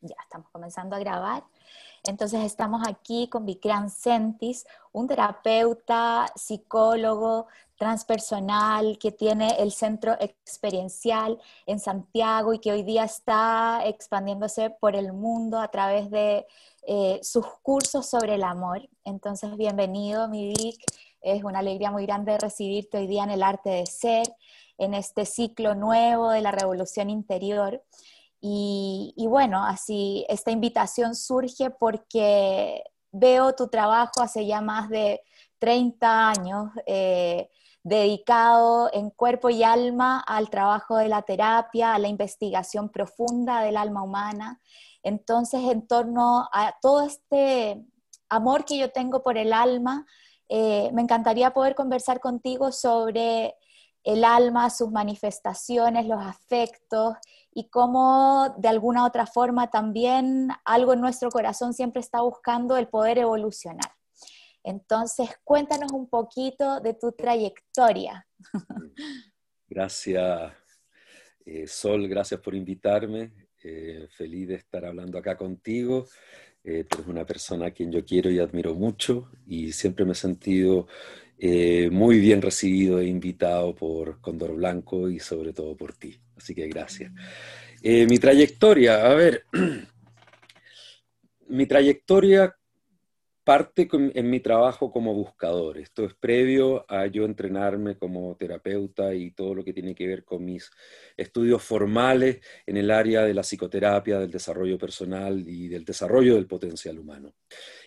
Ya estamos comenzando a grabar. Entonces estamos aquí con Vikram Sentis, un terapeuta, psicólogo transpersonal que tiene el centro experiencial en Santiago y que hoy día está expandiéndose por el mundo a través de eh, sus cursos sobre el amor. Entonces, bienvenido, mi Vic. Es una alegría muy grande recibirte hoy día en el arte de ser, en este ciclo nuevo de la revolución interior. Y, bueno, así esta invitación surge porque veo tu trabajo hace ya más de 30 años eh, dedicado en cuerpo y alma al trabajo de la terapia, a la investigación profunda del alma humana. Entonces, en torno a todo este amor que yo tengo por el alma, eh, me encantaría poder conversar contigo sobre el alma, sus manifestaciones, los afectos y cómo de alguna otra forma también algo en nuestro corazón siempre está buscando el poder evolucionar. Entonces, cuéntanos un poquito de tu trayectoria. Gracias, eh, Sol, gracias por invitarme. Eh, feliz de estar hablando acá contigo. Eh, tú eres una persona a quien yo quiero y admiro mucho y siempre me he sentido eh, muy bien recibido e invitado por Condor Blanco y sobre todo por ti. Así que gracias. Eh, mi trayectoria, a ver, mi trayectoria parte en mi trabajo como buscador. Esto es previo a yo entrenarme como terapeuta y todo lo que tiene que ver con mis estudios formales en el área de la psicoterapia, del desarrollo personal y del desarrollo del potencial humano.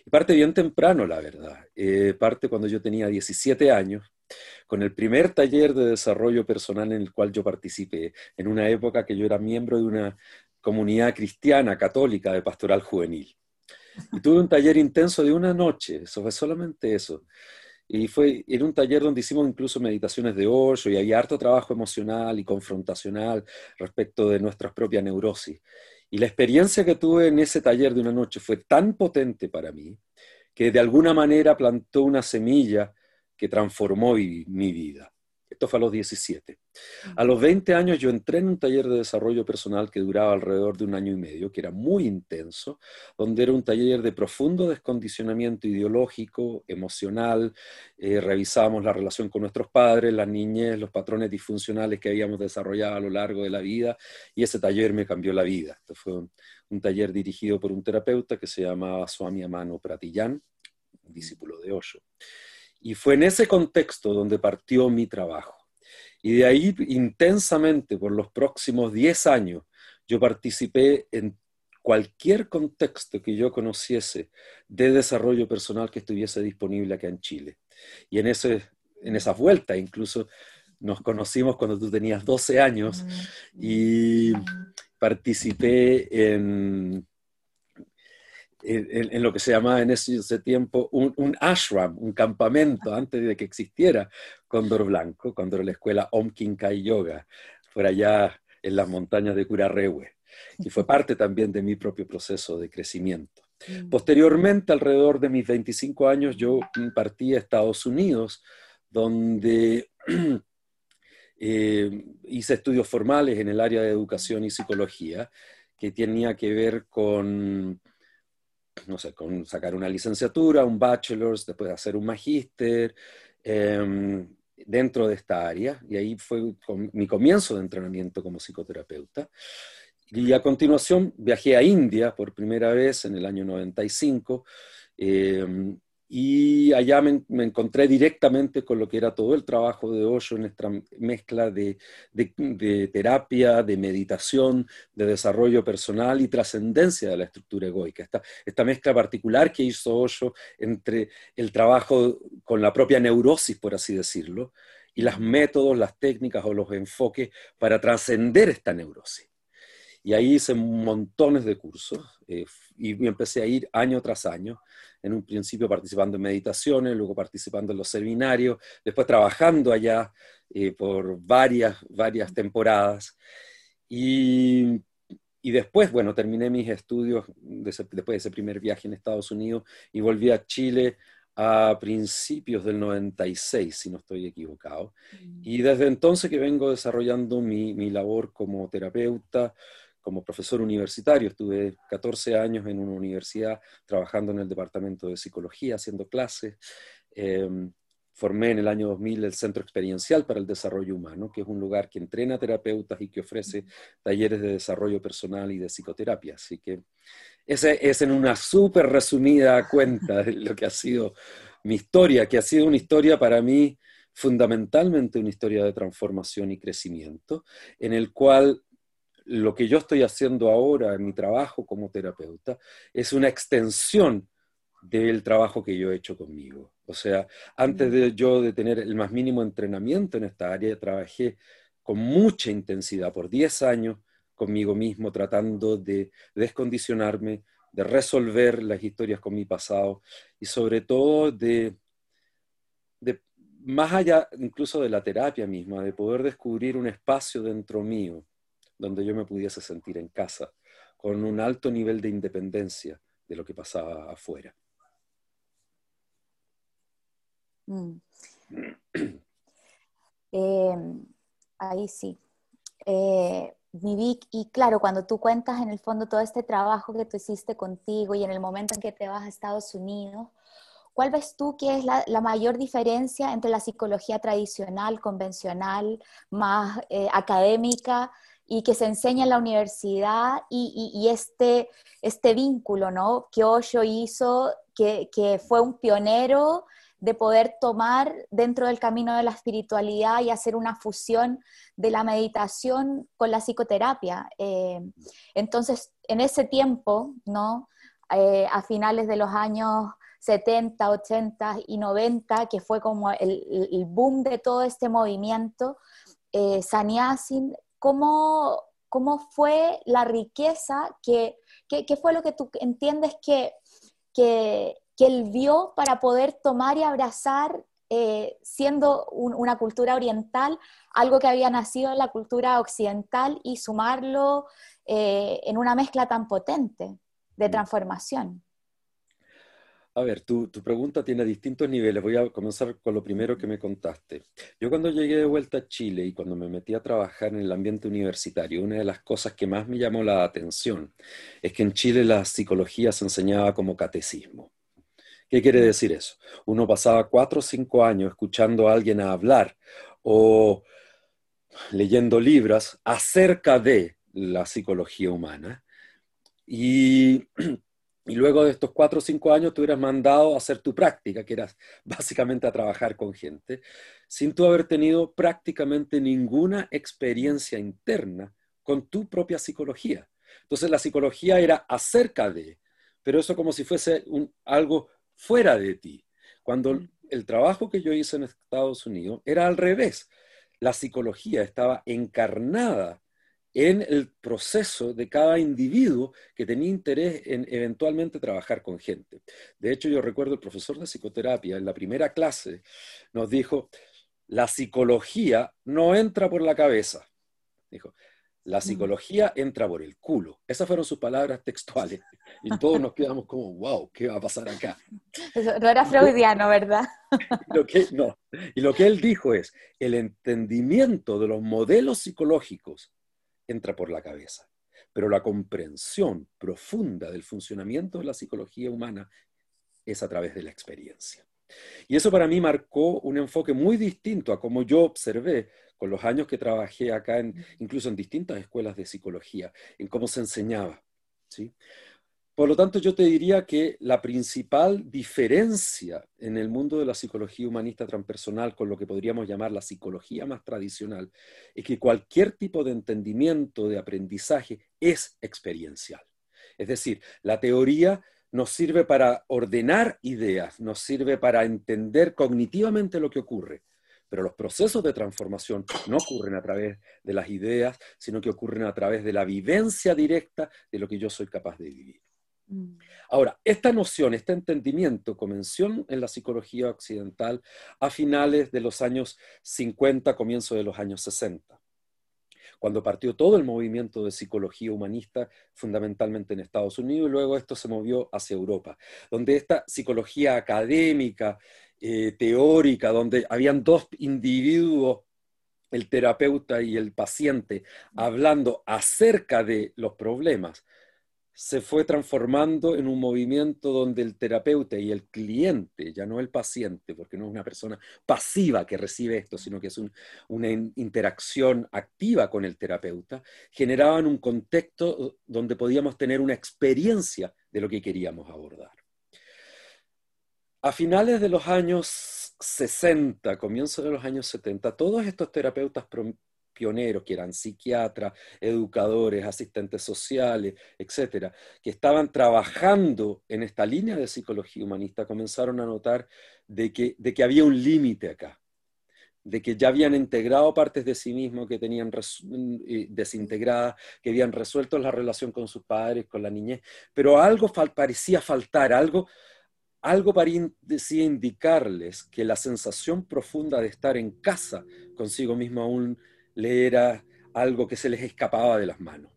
Y parte bien temprano, la verdad. Eh, parte cuando yo tenía 17 años, con el primer taller de desarrollo personal en el cual yo participé, en una época que yo era miembro de una comunidad cristiana católica de pastoral juvenil. Y tuve un taller intenso de una noche, eso fue solamente eso. Y fue en un taller donde hicimos incluso meditaciones de hoyo y había harto trabajo emocional y confrontacional respecto de nuestras propias neurosis. Y la experiencia que tuve en ese taller de una noche fue tan potente para mí que de alguna manera plantó una semilla que transformó mi vida. Esto fue a los 17. A los 20 años yo entré en un taller de desarrollo personal que duraba alrededor de un año y medio, que era muy intenso, donde era un taller de profundo descondicionamiento ideológico, emocional, eh, revisábamos la relación con nuestros padres, las niñez, los patrones disfuncionales que habíamos desarrollado a lo largo de la vida, y ese taller me cambió la vida. Esto fue un, un taller dirigido por un terapeuta que se llamaba Swami Amano Pratillán, discípulo de Osho. Y fue en ese contexto donde partió mi trabajo. Y de ahí intensamente, por los próximos 10 años, yo participé en cualquier contexto que yo conociese de desarrollo personal que estuviese disponible acá en Chile. Y en, ese, en esa vuelta incluso nos conocimos cuando tú tenías 12 años y participé en en, lo que se llamaba en ese, tiempo un, ashram, un campamento, antes de que existiera Cóndor Blanco, cuando era la escuela Om Kinkai Yoga, por allá en las montañas de Curarrehue, y fue parte también de mi propio proceso de crecimiento. Mm. Posteriormente, alrededor de mis 25 años, yo partí a Estados Unidos, donde eh, hice estudios formales en el área de educación y psicología, que tenía que ver con no sé, con sacar una licenciatura, un bachelor's, después de hacer un magíster em, dentro de esta área. Y ahí fue mi comienzo de entrenamiento como psicoterapeuta. Y a continuación viajé a India por primera vez en el año 95. Y allá me, encontré directamente con lo que era todo el trabajo de Osho en esta mezcla de, terapia, de meditación, de desarrollo personal y trascendencia de la estructura egoica. Esta, mezcla particular que hizo Osho entre el trabajo con la propia neurosis, por así decirlo, y los métodos, las técnicas o los enfoques para trascender esta neurosis. Y ahí hice montones de cursos eh, y empecé a ir año tras año en un principio participando en meditaciones, luego participando en los seminarios, después trabajando allá eh, por varias, varias temporadas. Y, y, después, bueno, terminé mis estudios después de ese primer viaje en Estados Unidos y volví a Chile a principios del 96, si no estoy equivocado. Mm. Y desde entonces que vengo desarrollando mi, mi labor como terapeuta, como profesor universitario. Estuve 14 años en una universidad trabajando en el departamento de psicología, haciendo clases. Em, formé en el año 2000 el Centro Experiencial para el Desarrollo Humano, que es un lugar que entrena terapeutas y que ofrece talleres de desarrollo personal y de psicoterapia. Así que esa es en una súper resumida cuenta de lo que ha sido mi historia, que ha sido una historia para mí fundamentalmente una historia de transformación y crecimiento, en el cual lo que yo estoy haciendo ahora en mi trabajo como terapeuta es una extensión del trabajo que yo he hecho conmigo. O sea, antes de yo de tener el más mínimo entrenamiento en esta área, trabajé con mucha intensidad por 10 años conmigo mismo, tratando de descondicionarme, de resolver las historias con mi pasado y sobre todo de, de, más allá incluso de la terapia misma, de poder descubrir un espacio dentro mío donde yo me pudiese sentir en casa, con un alto nivel de independencia de lo que pasaba afuera. Mm. Eh, ahí sí. Eh, y claro, cuando tú cuentas en el fondo todo este trabajo que tú hiciste contigo y en el momento en que te vas a Estados Unidos, ¿cuál ves tú que es la, mayor diferencia entre la psicología tradicional, convencional, más eh, académica y que se enseña en la universidad y, este, este vínculo ¿no? que Osho hizo, que, que fue un pionero de poder tomar dentro del camino de la espiritualidad y hacer una fusión de la meditación con la psicoterapia. Eh, entonces, en ese tiempo, ¿no? Eh, a finales de los años 70, 80 y 90, que fue como el, boom de todo este movimiento, eh, ¿cómo, ¿cómo, fue la riqueza? Que, ¿Qué fue lo que tú entiendes que, que, que él vio para poder tomar y abrazar, eh, siendo una cultura oriental, algo que había nacido en la cultura occidental y sumarlo eh, en una mezcla tan potente de mm. transformación. A ver, tu, tu, pregunta tiene distintos niveles. Voy a comenzar con lo primero que me contaste. Yo cuando llegué de vuelta a Chile y cuando me metí a trabajar en el ambiente universitario, una de las cosas que más me llamó la atención es que en Chile la psicología se enseñaba como catecismo. ¿Qué quiere decir eso? Uno pasaba cuatro o cinco años escuchando a alguien hablar o leyendo libros acerca de la psicología humana y, y, luego de estos cuatro o cinco años tú eras mandado a hacer tu práctica, que era básicamente a trabajar con gente, sin tú haber tenido prácticamente ninguna experiencia interna con tu propia psicología. Entonces la psicología era acerca de, pero eso como si fuese un, algo fuera de ti. Cuando el trabajo que yo hice en Estados Unidos era al revés. La psicología estaba encarnada en el proceso de cada individuo que tenía interés en eventualmente trabajar con gente. De hecho, yo recuerdo el profesor de psicoterapia en la primera clase nos dijo, la psicología no entra por la cabeza. Dijo, la mm. psicología entra por el culo. Esas fueron sus palabras textuales. Y todos nos quedamos como, wow, ¿qué va a pasar acá? no era freudiano, ¿verdad? Lo que, no. Y lo que él dijo es, el entendimiento de los modelos psicológicos entra por la cabeza, pero la comprensión profunda del funcionamiento de la psicología humana es a través de la experiencia. Y eso para mí marcó un enfoque muy distinto a como yo observé con los años que trabajé acá, incluso en distintas escuelas de psicología, en cómo se enseñaba. ¿sí? Por lo tanto, yo te diría que la principal diferencia en el mundo de la psicología humanista transpersonal con lo que podríamos llamar la psicología más tradicional es que cualquier tipo de entendimiento, de aprendizaje, es experiencial. Es decir, la teoría nos sirve para ordenar ideas, nos sirve para entender cognitivamente lo que ocurre, pero los procesos de transformación no ocurren a través de las ideas, sino que ocurren a través de la vivencia directa de lo que yo soy capaz de vivir. Ahora, esta noción, este entendimiento comenzó en la psicología occidental a finales de los años 50, comienzo de los años 60 cuando partió todo el movimiento de psicología humanista, fundamentalmente en Estados Unidos, y luego esto se movió hacia Europa, donde esta psicología académica eh, teórica, donde habían dos individuos el terapeuta y el paciente hablando acerca de los problemas, se fue transformando en un movimiento donde el terapeuta y el cliente, ya no el paciente, porque no es una persona pasiva que recibe esto, sino que es una interacción activa con el terapeuta, generaban un contexto donde podíamos tener una experiencia de lo que queríamos abordar. A finales de los años 60, comienzo de los años 70, todos estos terapeutas pioneros, que eran psiquiatras, educadores, asistentes sociales, etcétera, que estaban trabajando en esta línea de psicología humanista, comenzaron a notar de que, de que había un límite acá, de que ya habían integrado partes de sí mismos que tenían eh, desintegradas, que habían resuelto la relación con sus padres, con la niñez, pero algo parecía faltar, algo algo parecía indicarles que la sensación profunda de estar en casa consigo mismo aún le era algo que se les escapaba de las manos.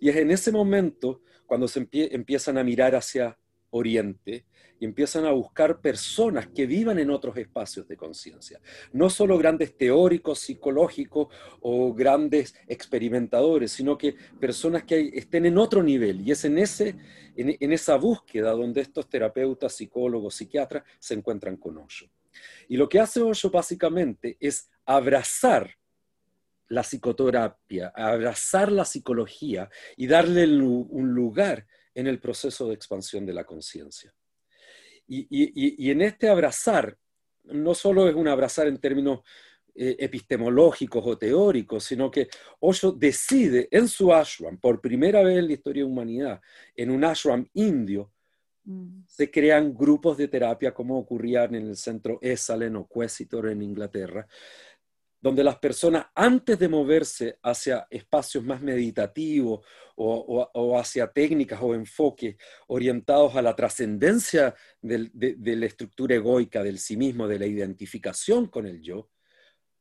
Y es en ese momento cuando se empiezan a mirar hacia Oriente y empiezan a buscar personas que vivan en otros espacios de conciencia. No solo grandes teóricos psicológicos o grandes experimentadores, sino que personas que estén en otro nivel. Y es en, ese, en, esa búsqueda donde estos terapeutas, psicólogos, psiquiatras se encuentran con Osho. Y lo que hace Osho básicamente es abrazar la psicoterapia, abrazar la psicología y darle un lugar en el proceso de expansión de la conciencia. Y, en este abrazar, no solo es un abrazar en términos eh, epistemológicos o teóricos, sino que Osho decide en su ashram, por primera vez en la historia de la humanidad, en un ashram indio, mm. se crean grupos de terapia como ocurrían en el centro Esalen o Quesitor en Inglaterra, donde las personas antes de moverse hacia espacios más meditativos o, hacia técnicas o enfoques orientados a la trascendencia de, la estructura egoica del sí mismo, de la identificación con el yo,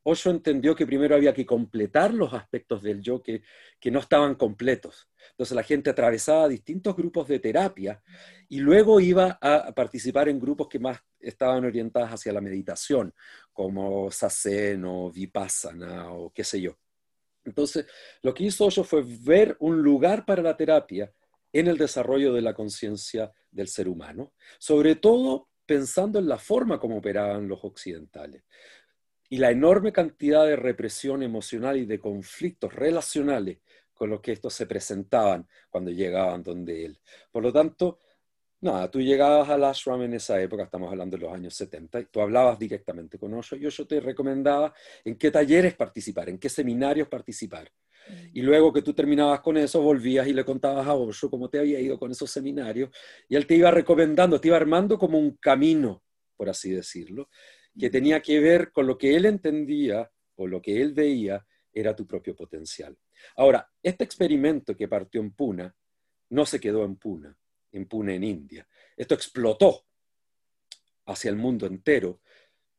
Osho entendió que primero había que completar los aspectos del yo que, que no estaban completos. Entonces la gente atravesaba distintos grupos de terapia y luego iba a participar en grupos que más estaban orientados hacia la meditación, como Sasen o Vipassana o qué sé yo. Entonces, lo que hizo Osho fue ver un lugar para la terapia en el desarrollo de la conciencia del ser humano, sobre todo pensando en la forma como operaban los occidentales y la enorme cantidad de represión emocional y de conflictos relacionales con los que estos se presentaban cuando llegaban donde él. Por lo tanto, nada, tú llegabas al ashram en esa época, estamos hablando de los años 70, y tú hablabas directamente con Osho y Osho te recomendaba en qué talleres participar, en qué seminarios participar. Y luego que tú terminabas con eso, volvías y le contabas a Osho cómo te había ido con esos seminarios, y él te iba recomendando, te iba armando como un camino, por así decirlo, que tenía que ver con lo que él entendía o lo que él veía era tu propio potencial. Ahora, este experimento que partió en Puna no se quedó en Puna, en Puna en India. Esto explotó hacia el mundo entero,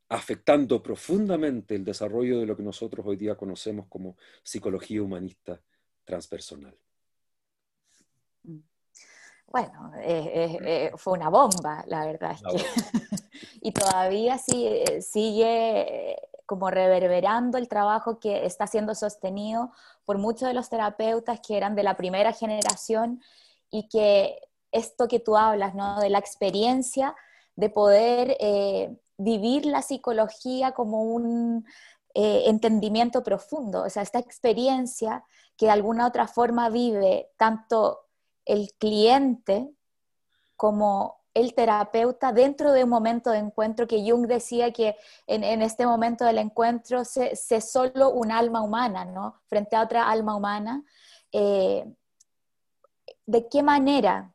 afectando profundamente el desarrollo de lo que nosotros hoy día conocemos como psicología humanista transpersonal. Bueno, eh, eh, eh, fue una bomba, la verdad es que. y todavía sigue como reverberando el trabajo que está siendo sostenido por muchos de los terapeutas que eran de la primera generación y que esto que tú hablas, ¿no? De la experiencia de poder eh, vivir la psicología como un eh, entendimiento profundo, o sea, esta experiencia que de alguna otra forma vive tanto el cliente como el terapeuta dentro de un momento de encuentro que Jung decía que en, este momento del encuentro se, se, solo un alma humana, ¿no? Frente a otra alma humana. Eh, ¿De qué manera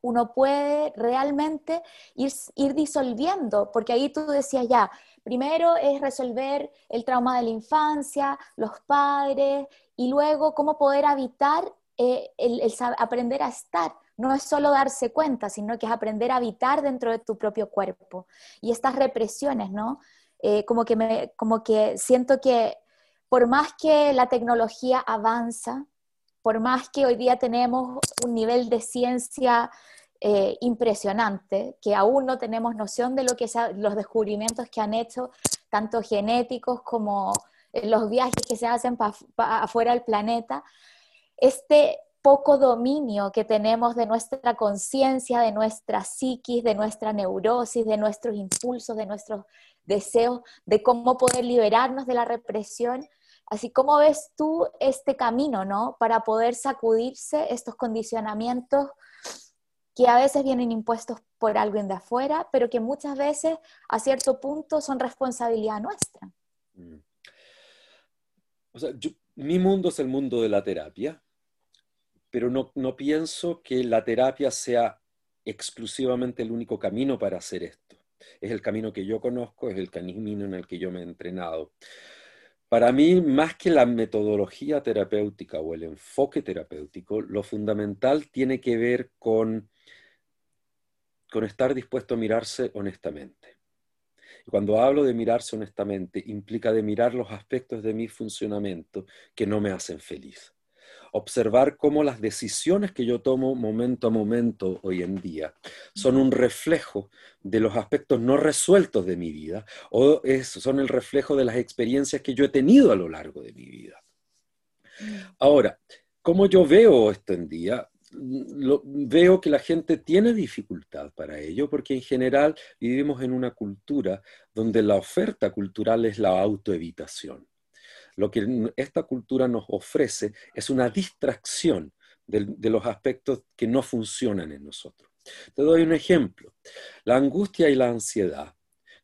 uno puede realmente ir, disolviendo? Porque ahí tú decías ya, primero es resolver el trauma de la infancia, los padres, y luego cómo poder habitar eh, el, aprender a estar no es solo darse cuenta, sino que es aprender a habitar dentro de tu propio cuerpo. Y estas represiones, ¿no? Eh, como, que como que siento que por más que la tecnología avanza, por más que hoy día tenemos un nivel de ciencia eh, impresionante, que aún no tenemos noción de lo que los descubrimientos que han hecho, tanto genéticos como en los viajes que se hacen afuera del planeta, este poco dominio que tenemos de nuestra conciencia, de nuestra psiquis, de nuestra neurosis, de nuestros impulsos, de nuestros deseos, de cómo poder liberarnos de la represión. Así como ves tú este camino, ¿no? Para poder sacudirse estos condicionamientos que a veces vienen impuestos por alguien de afuera, pero que muchas veces a cierto punto son responsabilidad nuestra. Mm. O sea, mi mundo es el mundo de la terapia, pero no, pienso que la terapia sea exclusivamente el único camino para hacer esto. Es el camino que yo conozco, es el camino en el que yo me he entrenado. Para mí, más que la metodología terapéutica o el enfoque terapéutico, lo fundamental tiene que ver con con estar dispuesto a mirarse honestamente. Y cuando hablo de mirarse honestamente, implica de mirar los aspectos de mi funcionamiento que no me hacen feliz. Observar cómo las decisiones que yo tomo momento a momento hoy en día son un reflejo de los aspectos no resueltos de mi vida o son el reflejo de las experiencias que yo he tenido a lo largo de mi vida. Mm. Ahora, ¿cómo yo veo esto en día? veo que la gente tiene dificultad para ello porque en general vivimos en una cultura donde la oferta cultural es la autoevitación. Lo que esta cultura nos ofrece es una distracción de los aspectos que no funcionan en nosotros. Te doy un ejemplo. La angustia y la ansiedad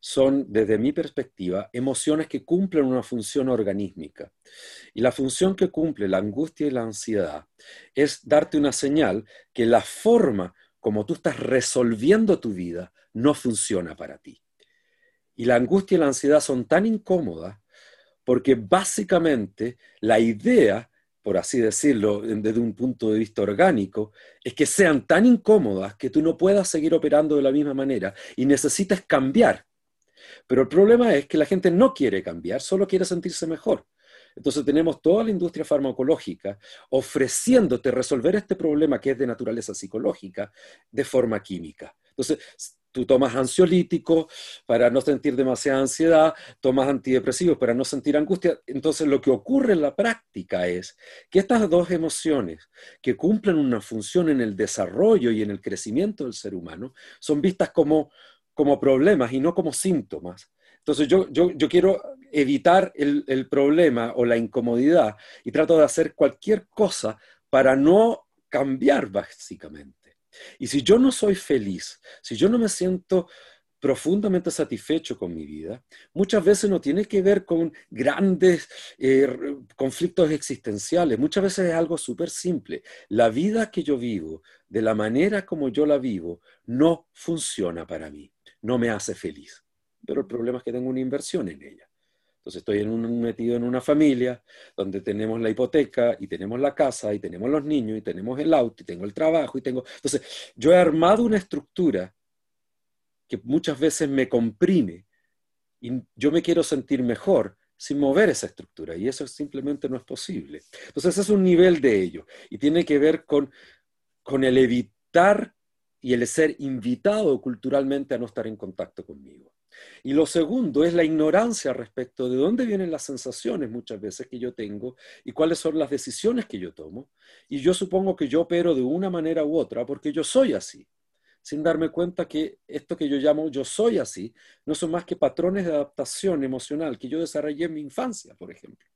son, desde mi perspectiva, emociones que cumplen una función organísmica. Y la función que cumple la angustia y la ansiedad es darte una señal que la forma como tú estás resolviendo tu vida no funciona para ti. Y la angustia y la ansiedad son tan incómodas porque básicamente la idea, por así decirlo, desde un punto de vista orgánico, es que sean tan incómodas que tú no puedas seguir operando de la misma manera y necesitas cambiar pero el problema es que la gente no quiere cambiar, solo quiere sentirse mejor. Entonces tenemos toda la industria farmacológica ofreciéndote resolver este problema que es de naturaleza psicológica de forma química. Entonces, tú tomas ansiolíticos para no sentir demasiada ansiedad, tomas antidepresivos para no sentir angustia. Entonces, lo que ocurre en la práctica es que estas dos emociones que cumplen una función en el desarrollo y en el crecimiento del ser humano son vistas como como problemas y no como síntomas. Entonces yo, yo, yo quiero evitar el, el, problema o la incomodidad y trato de hacer cualquier cosa para no cambiar básicamente. Y si yo no soy feliz, si yo no me siento profundamente satisfecho con mi vida, muchas veces no tiene que ver con grandes eh, conflictos existenciales, muchas veces es algo súper simple. La vida que yo vivo, de la manera como yo la vivo, no funciona para mí no me hace feliz. Pero el problema es que tengo una inversión en ella. Entonces estoy metido en una familia donde tenemos la hipoteca y tenemos la casa y tenemos los niños y tenemos el auto y tengo el trabajo y tengo... Entonces yo he armado una estructura que muchas veces me comprime y yo me quiero sentir mejor sin mover esa estructura y eso simplemente no es posible. Entonces ese es un nivel de ello y tiene que ver con, con el evitar y el ser invitado culturalmente a no estar en contacto conmigo. Y lo segundo es la ignorancia respecto de dónde vienen las sensaciones muchas veces que yo tengo y cuáles son las decisiones que yo tomo. Y yo supongo que yo opero de una manera u otra porque yo soy así, sin darme cuenta que esto que yo llamo yo soy así no son más que patrones de adaptación emocional que yo desarrollé en mi infancia, por ejemplo.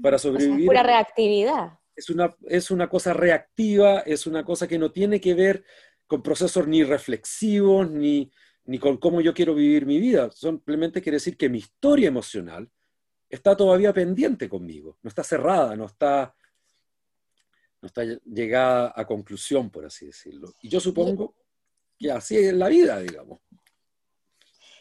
Para sobrevivir. es pura reactividad. Es una, es una cosa reactiva, es una cosa que no tiene que ver con procesos ni reflexivos, ni, ni con cómo yo quiero vivir mi vida. Simplemente quiere decir que mi historia emocional está todavía pendiente conmigo, no está cerrada, no está, no está llegada a conclusión, por así decirlo. Y yo supongo que así es la vida, digamos.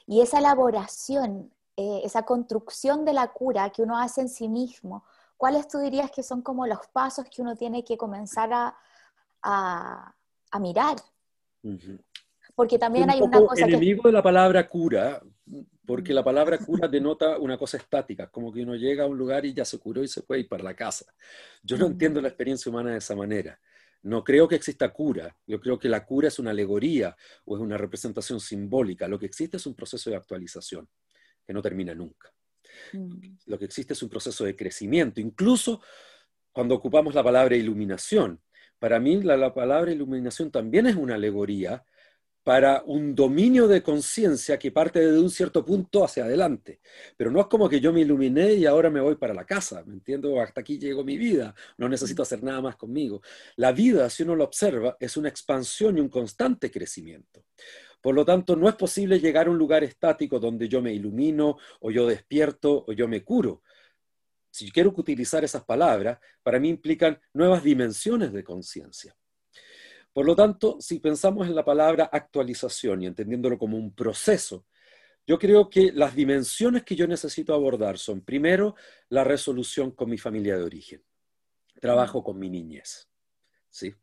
Y esa elaboración, eh, esa construcción de la cura que uno hace en sí mismo, ¿cuáles tú dirías que son como los pasos que uno tiene que comenzar a, a mirar? Porque también hay una cosa enemigo de la palabra cura, porque la palabra cura denota una cosa estática, como que uno llega a un lugar y ya se curó y se puede ir para la casa. Yo no entiendo la experiencia humana de esa manera. No creo que exista cura. Yo creo que la cura es una alegoría o es una representación simbólica. Lo que existe es un proceso de actualización que no termina nunca. Mm. Lo que existe es un proceso de crecimiento, incluso cuando ocupamos la palabra iluminación. Para mí la palabra iluminación también es una alegoría para un dominio de conciencia que parte de un cierto punto hacia adelante. Pero no es como que yo me iluminé y ahora me voy para la casa, ¿me entiendo? Hasta aquí llegó mi vida, no necesito hacer nada más conmigo. La vida, si uno lo observa, es una expansión y un constante crecimiento. Por lo tanto, no es posible llegar a un lugar estático donde yo me ilumino o yo despierto o yo me curo. Si quiero utilizar esas palabras, para mí implican nuevas dimensiones de conciencia. Por lo tanto, si pensamos en la palabra actualización y entendiéndolo como un proceso, yo creo que las dimensiones que yo necesito abordar son, primero, la resolución con mi familia de origen. Trabajo con mi niñez, ¿sí?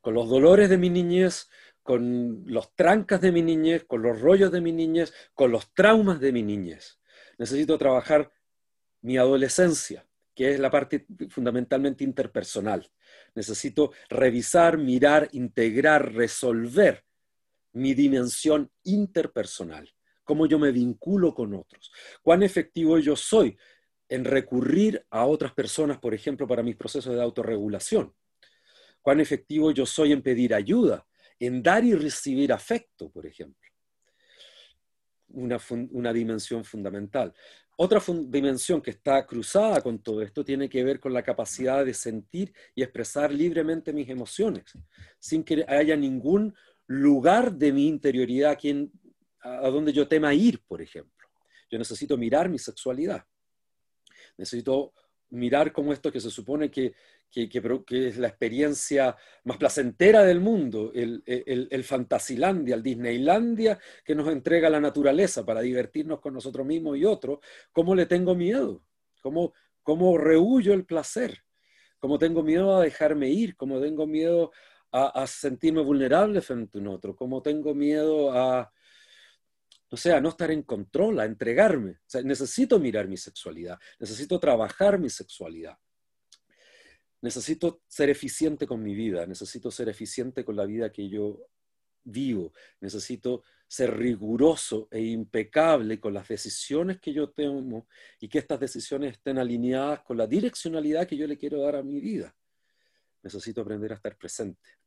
Con los dolores de mi niñez, con los trancas de mi niñez, con los rollos de mi niñez, con los traumas de mi niñez. Necesito trabajar mi adolescencia, que es la parte fundamentalmente interpersonal. Necesito revisar, mirar, integrar, resolver mi dimensión interpersonal, cómo yo me vinculo con otros, cuán efectivo yo soy en recurrir a otras personas, por ejemplo, para mis procesos de autorregulación, cuán efectivo yo soy en pedir ayuda, en dar y recibir afecto, por ejemplo. Una, una dimensión fundamental. Otra dimensión que está cruzada con todo esto tiene que ver con la capacidad de sentir y expresar libremente mis emociones, sin que haya ningún lugar de mi interioridad a, donde yo tema ir, por ejemplo. Yo necesito mirar mi sexualidad. Necesito mirar cómo esto que se supone que, que, es la experiencia más placentera del mundo, el, el, el, Fantasilandia, el Disneylandia que nos entrega la naturaleza para divertirnos con nosotros mismos y otros, ¿cómo le tengo miedo? ¿Cómo, cómo rehuyo el placer? ¿Cómo tengo miedo a dejarme ir? ¿Cómo tengo miedo a, a sentirme vulnerable frente a un otro? ¿Cómo tengo miedo a, o sea, no estar en control, a entregarme. necesito mirar mi sexualidad, necesito trabajar mi sexualidad. Necesito ser eficiente con mi vida, necesito ser eficiente con la vida que yo vivo, necesito ser riguroso e impecable con las decisiones que yo tomo y que estas decisiones estén alineadas con la direccionalidad que yo le quiero dar a mi vida. Necesito aprender a estar presente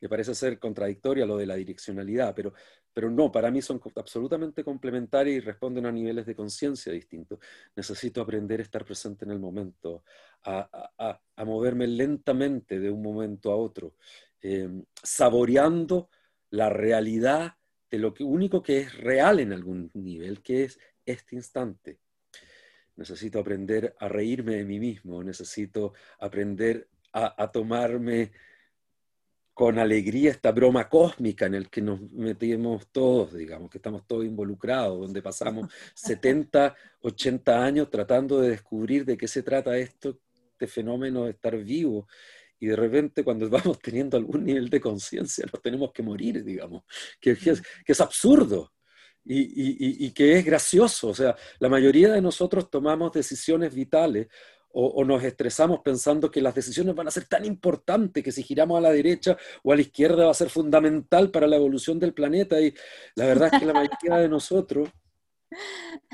que parece ser contradictoria lo de la direccionalidad, pero, pero no, para mí son absolutamente complementarias y responden a niveles de conciencia distintos. Necesito aprender a estar presente en el momento, a, moverme lentamente de un momento a otro, em, saboreando la realidad de lo único que es real en algún nivel, que es este instante. Necesito aprender a reírme de mí mismo, necesito aprender a tomarme con alegría esta broma cósmica en el que nos metimos todos, digamos, que estamos todos involucrados, donde pasamos 70, 80 años tratando de descubrir de qué se trata esto, este fenómeno de estar vivo. Y de repente cuando vamos teniendo algún nivel de conciencia nos tenemos que morir, digamos, que, es, que es absurdo. Y, y, y, que es gracioso. O sea, la mayoría de nosotros tomamos decisiones vitales o, nos estresamos pensando que las decisiones van a ser tan importantes que si giramos a la derecha o a la izquierda va a ser fundamental para la evolución del planeta. Y la verdad es que la mayoría de nosotros,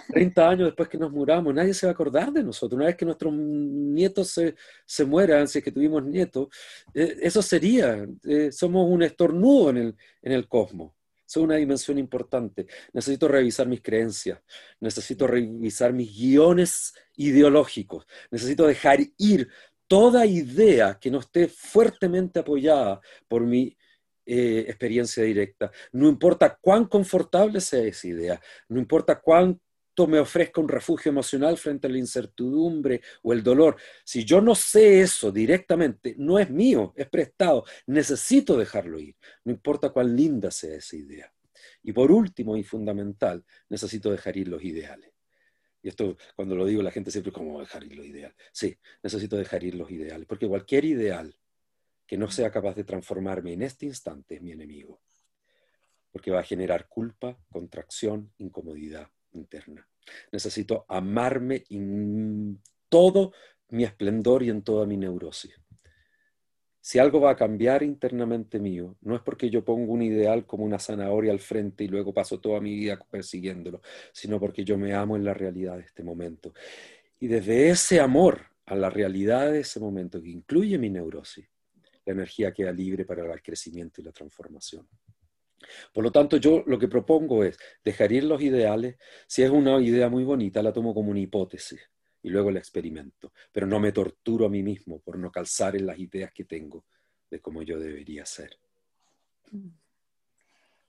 30 años después que nos muramos, nadie se va a acordar de nosotros. Una vez que nuestros nietos se, se mueran, si es que tuvimos nietos, eh, eso sería, eh, somos un estornudo en el, en el cosmos. Es una dimensión importante. Necesito revisar mis creencias, necesito revisar mis guiones ideológicos, necesito dejar ir toda idea que no esté fuertemente apoyada por mi eh, experiencia directa. No importa cuán confortable sea esa idea, no importa cuánto me ofrezca un refugio emocional frente a la incertidumbre o el dolor. Si yo no sé eso directamente, no es mío, es prestado, necesito dejarlo ir, no importa cuán linda sea esa idea. Y por último y fundamental, necesito dejar ir los ideales. Y esto, cuando lo digo, la gente siempre, ¿cómo dejar ir los ideales? Sí, necesito dejar ir los ideales, porque cualquier ideal que no sea capaz de transformarme en este instante es mi enemigo, porque va a generar culpa, contracción, incomodidad interna. Necesito amarme en todo mi esplendor y en toda mi neurosis. si algo va a cambiar internamente mío, no es porque yo pongo un ideal como una zanahoria al frente y luego paso toda mi vida persiguiéndolo, sino porque yo me amo en la realidad de este momento. Y desde ese amor a la realidad de ese momento, que incluye mi neurosis, la energía queda libre para el crecimiento y la transformación. Por lo tanto, yo lo que propongo es dejar ir los ideales. Si es una idea muy bonita, la tomo como una hipótesis y luego la experimento, pero no me torturo a mí mismo por no calzar en las ideas que tengo de cómo yo debería ser. Mm.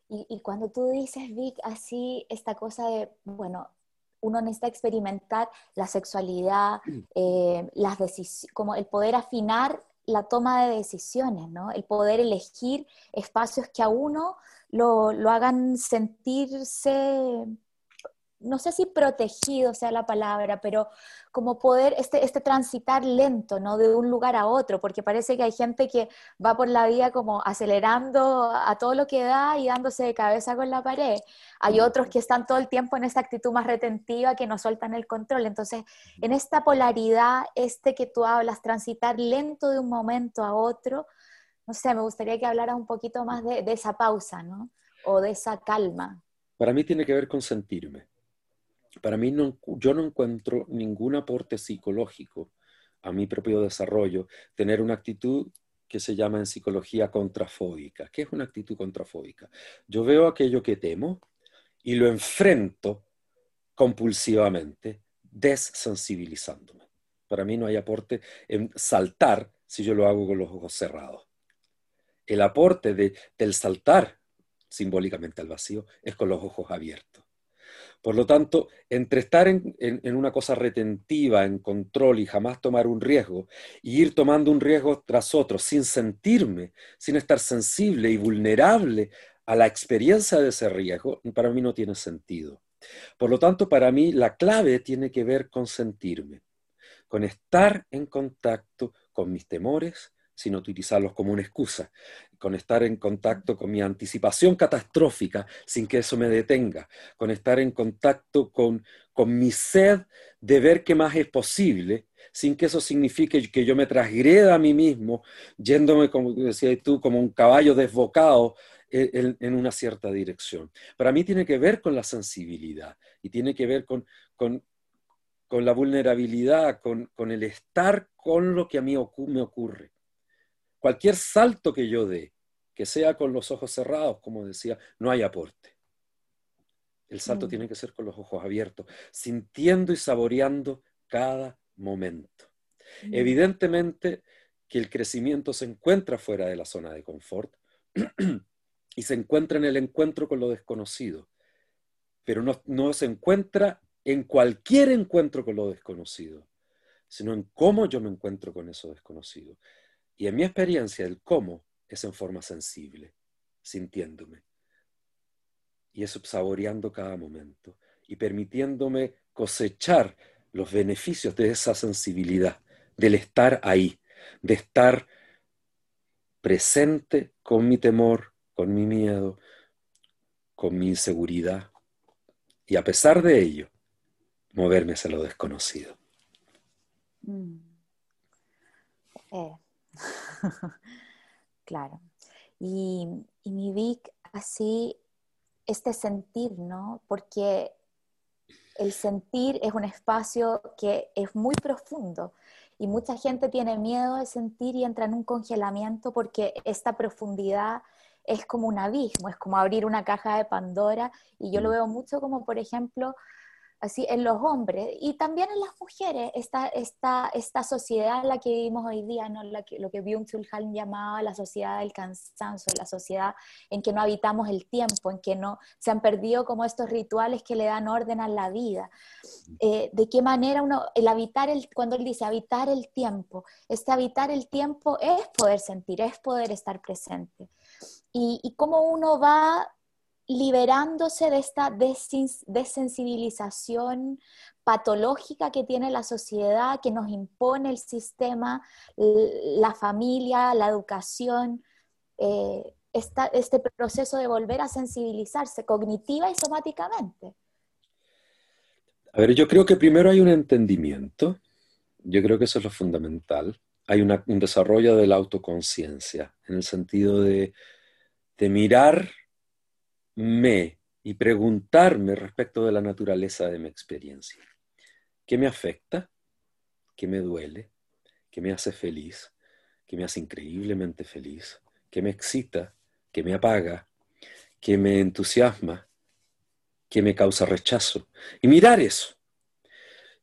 Y, cuando tú dices, Vic, así esta cosa de, bueno, uno necesita experimentar la sexualidad, mm. eh, las como el poder afinar la toma de decisiones, ¿no? El poder elegir espacios que a uno lo, lo hagan sentirse no sé si protegido sea la palabra, pero como poder, este, este transitar lento, ¿no? De un lugar a otro, porque parece que hay gente que va por la vida como acelerando a todo lo que da y dándose de cabeza con la pared. Hay otros que están todo el tiempo en esta actitud más retentiva que no sueltan el control. Entonces, en esta polaridad, este que tú hablas, transitar lento de un momento a otro, no sé, me gustaría que hablaras un poquito más de, de esa pausa, ¿no? O de esa calma. Para mí tiene que ver con sentirme para mí no, yo no encuentro ningún aporte psicológico a mi propio desarrollo tener una actitud que se llama en psicología contrafóbica. ¿Qué es una actitud contrafóbica? Yo veo aquello que temo y lo enfrento compulsivamente, desensibilizándome. Para mí no hay aporte en saltar si yo lo hago con los ojos cerrados. El aporte del saltar simbólicamente al vacío es con los ojos abiertos. Por lo tanto, entre estar en, una cosa retentiva, en control y jamás tomar un riesgo, y ir tomando un riesgo tras otro sin sentirme, sin estar sensible y vulnerable a la experiencia de ese riesgo, para mí no tiene sentido. Por lo tanto, para mí la clave tiene que ver con sentirme, con estar en contacto con mis temores, sin utilizarlos como una excusa, con estar en contacto con mi anticipación catastrófica sin que eso me detenga, con estar en contacto con, con mi sed de ver qué más es posible, sin que eso signifique que yo me transgreda a mí mismo, yéndome, como decías tú, como un caballo desbocado en, en, una cierta dirección. Para mí tiene que ver con la sensibilidad y tiene que ver con, con, con la vulnerabilidad, con, con, el estar con lo que a mí me ocurre cualquier salto que yo dé, que sea con los ojos cerrados, como decía, no hay aporte. El salto mm. tiene que ser con los ojos abiertos, sintiendo y saboreando cada momento. Mm. Evidentemente que el crecimiento se encuentra fuera de la zona de confort y se encuentra en el encuentro con lo desconocido, pero no, no se encuentra en cualquier encuentro con lo desconocido, sino en cómo yo me encuentro con eso desconocido. Y en mi experiencia, el cómo es en forma sensible, sintiéndome. Y es saboreando cada momento y permitiéndome cosechar los beneficios de esa sensibilidad, del estar ahí, de estar presente con mi temor, con mi miedo, con mi inseguridad. Y a pesar de ello, moverme hacia lo desconocido. Mm. Eh, claro. Y, mi Vic, así, este sentir, ¿no? Porque el sentir es un espacio que es muy profundo y mucha gente tiene miedo de sentir y entra en un congelamiento porque esta profundidad es como un abismo, es como abrir una caja de Pandora y yo lo mm. veo mucho como, por ejemplo, así en los hombres y también en las mujeres, esta, esta, esta sociedad en la que vivimos hoy día, ¿no? la que, lo que Byung-Chul Han llamaba la sociedad del cansancio, la sociedad en que no habitamos el tiempo, en que no se han perdido como estos rituales que le dan orden a la vida. Eh, ¿De qué manera uno, el habitar, el, cuando él dice habitar el tiempo, este habitar el tiempo es poder sentir, es poder estar presente? Y, y cómo uno va liberándose de esta desensibilización patológica que tiene la sociedad, que nos impone el sistema, la familia, la educación, eh, este proceso de volver a sensibilizarse cognitiva y somáticamente. A ver, yo creo que primero hay un entendimiento, yo creo que eso es lo fundamental. hay un desarrollo de la autoconciencia, en el sentido de, de mirarme y preguntarme respecto de la naturaleza de mi experiencia. ¿Qué me afecta? ¿Qué me duele? ¿Qué me hace feliz? ¿Qué me hace increíblemente feliz? ¿Qué me excita? ¿Qué me apaga? ¿Qué me entusiasma? ¿Qué me causa rechazo? Y mirar eso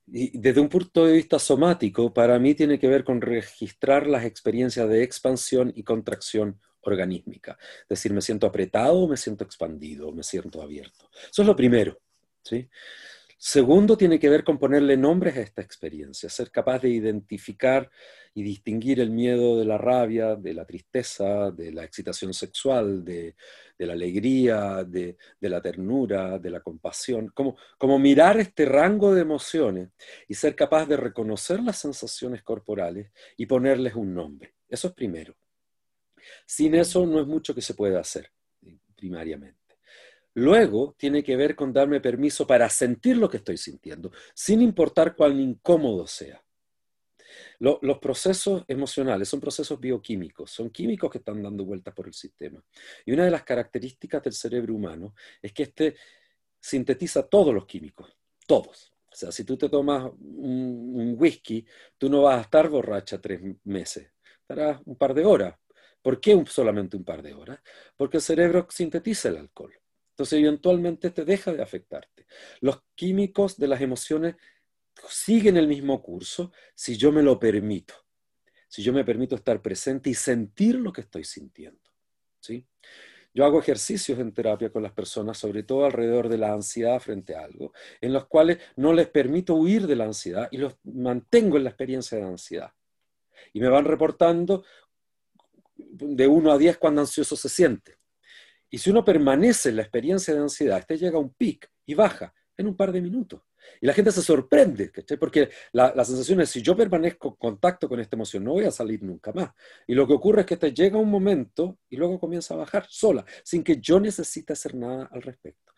y desde un punto de vista somático, para mí tiene que ver con registrar las experiencias de expansión y contracción organísmica. Es decir, me siento apretado, me siento expandido, me siento abierto. Eso es lo primero. ¿sí? Segundo, tiene que ver con ponerle nombres a esta experiencia, ser capaz de identificar y distinguir el miedo de la rabia, de la tristeza, de la excitación sexual, de, la alegría, de, la ternura, de la compasión, como, como mirar este rango de emociones y ser capaz de reconocer las sensaciones corporales y ponerles un nombre. Eso es primero. Sin eso no es mucho que se pueda hacer, primariamente. Luego tiene que ver con darme permiso para sentir lo que estoy sintiendo, sin importar cuán incómodo sea. los procesos emocionales son procesos bioquímicos, son químicos que están dando vueltas por el sistema. Y una de las características del cerebro humano es que este sintetiza todos los químicos, todos. O sea, si tú te tomas un, un whisky, tú no vas a estar borracha tres meses, estarás un par de horas. ¿Por qué solamente un par de horas? Porque el cerebro sintetiza el alcohol. Entonces, eventualmente te deja de afectarte. Los químicos de las emociones siguen el mismo curso si yo me lo permito. Si yo me permito estar presente y sentir lo que estoy sintiendo. ¿sí? Yo hago ejercicios en terapia con las personas, sobre todo alrededor de la ansiedad frente a algo, en los cuales no les permito huir de la ansiedad y los mantengo en la experiencia de ansiedad. Y me van reportando de 1 a 10 cuando ansioso se siente. Y si uno permanece en la experiencia de ansiedad, este llega a un pic y baja en un par de minutos. Y la gente se sorprende. Porque la, sensación es, si yo permanezco en contacto con esta emoción, no voy a salir nunca más. Y lo que ocurre es que este llega un momento y luego comienza a bajar sola, sin que yo necesite hacer nada al respecto.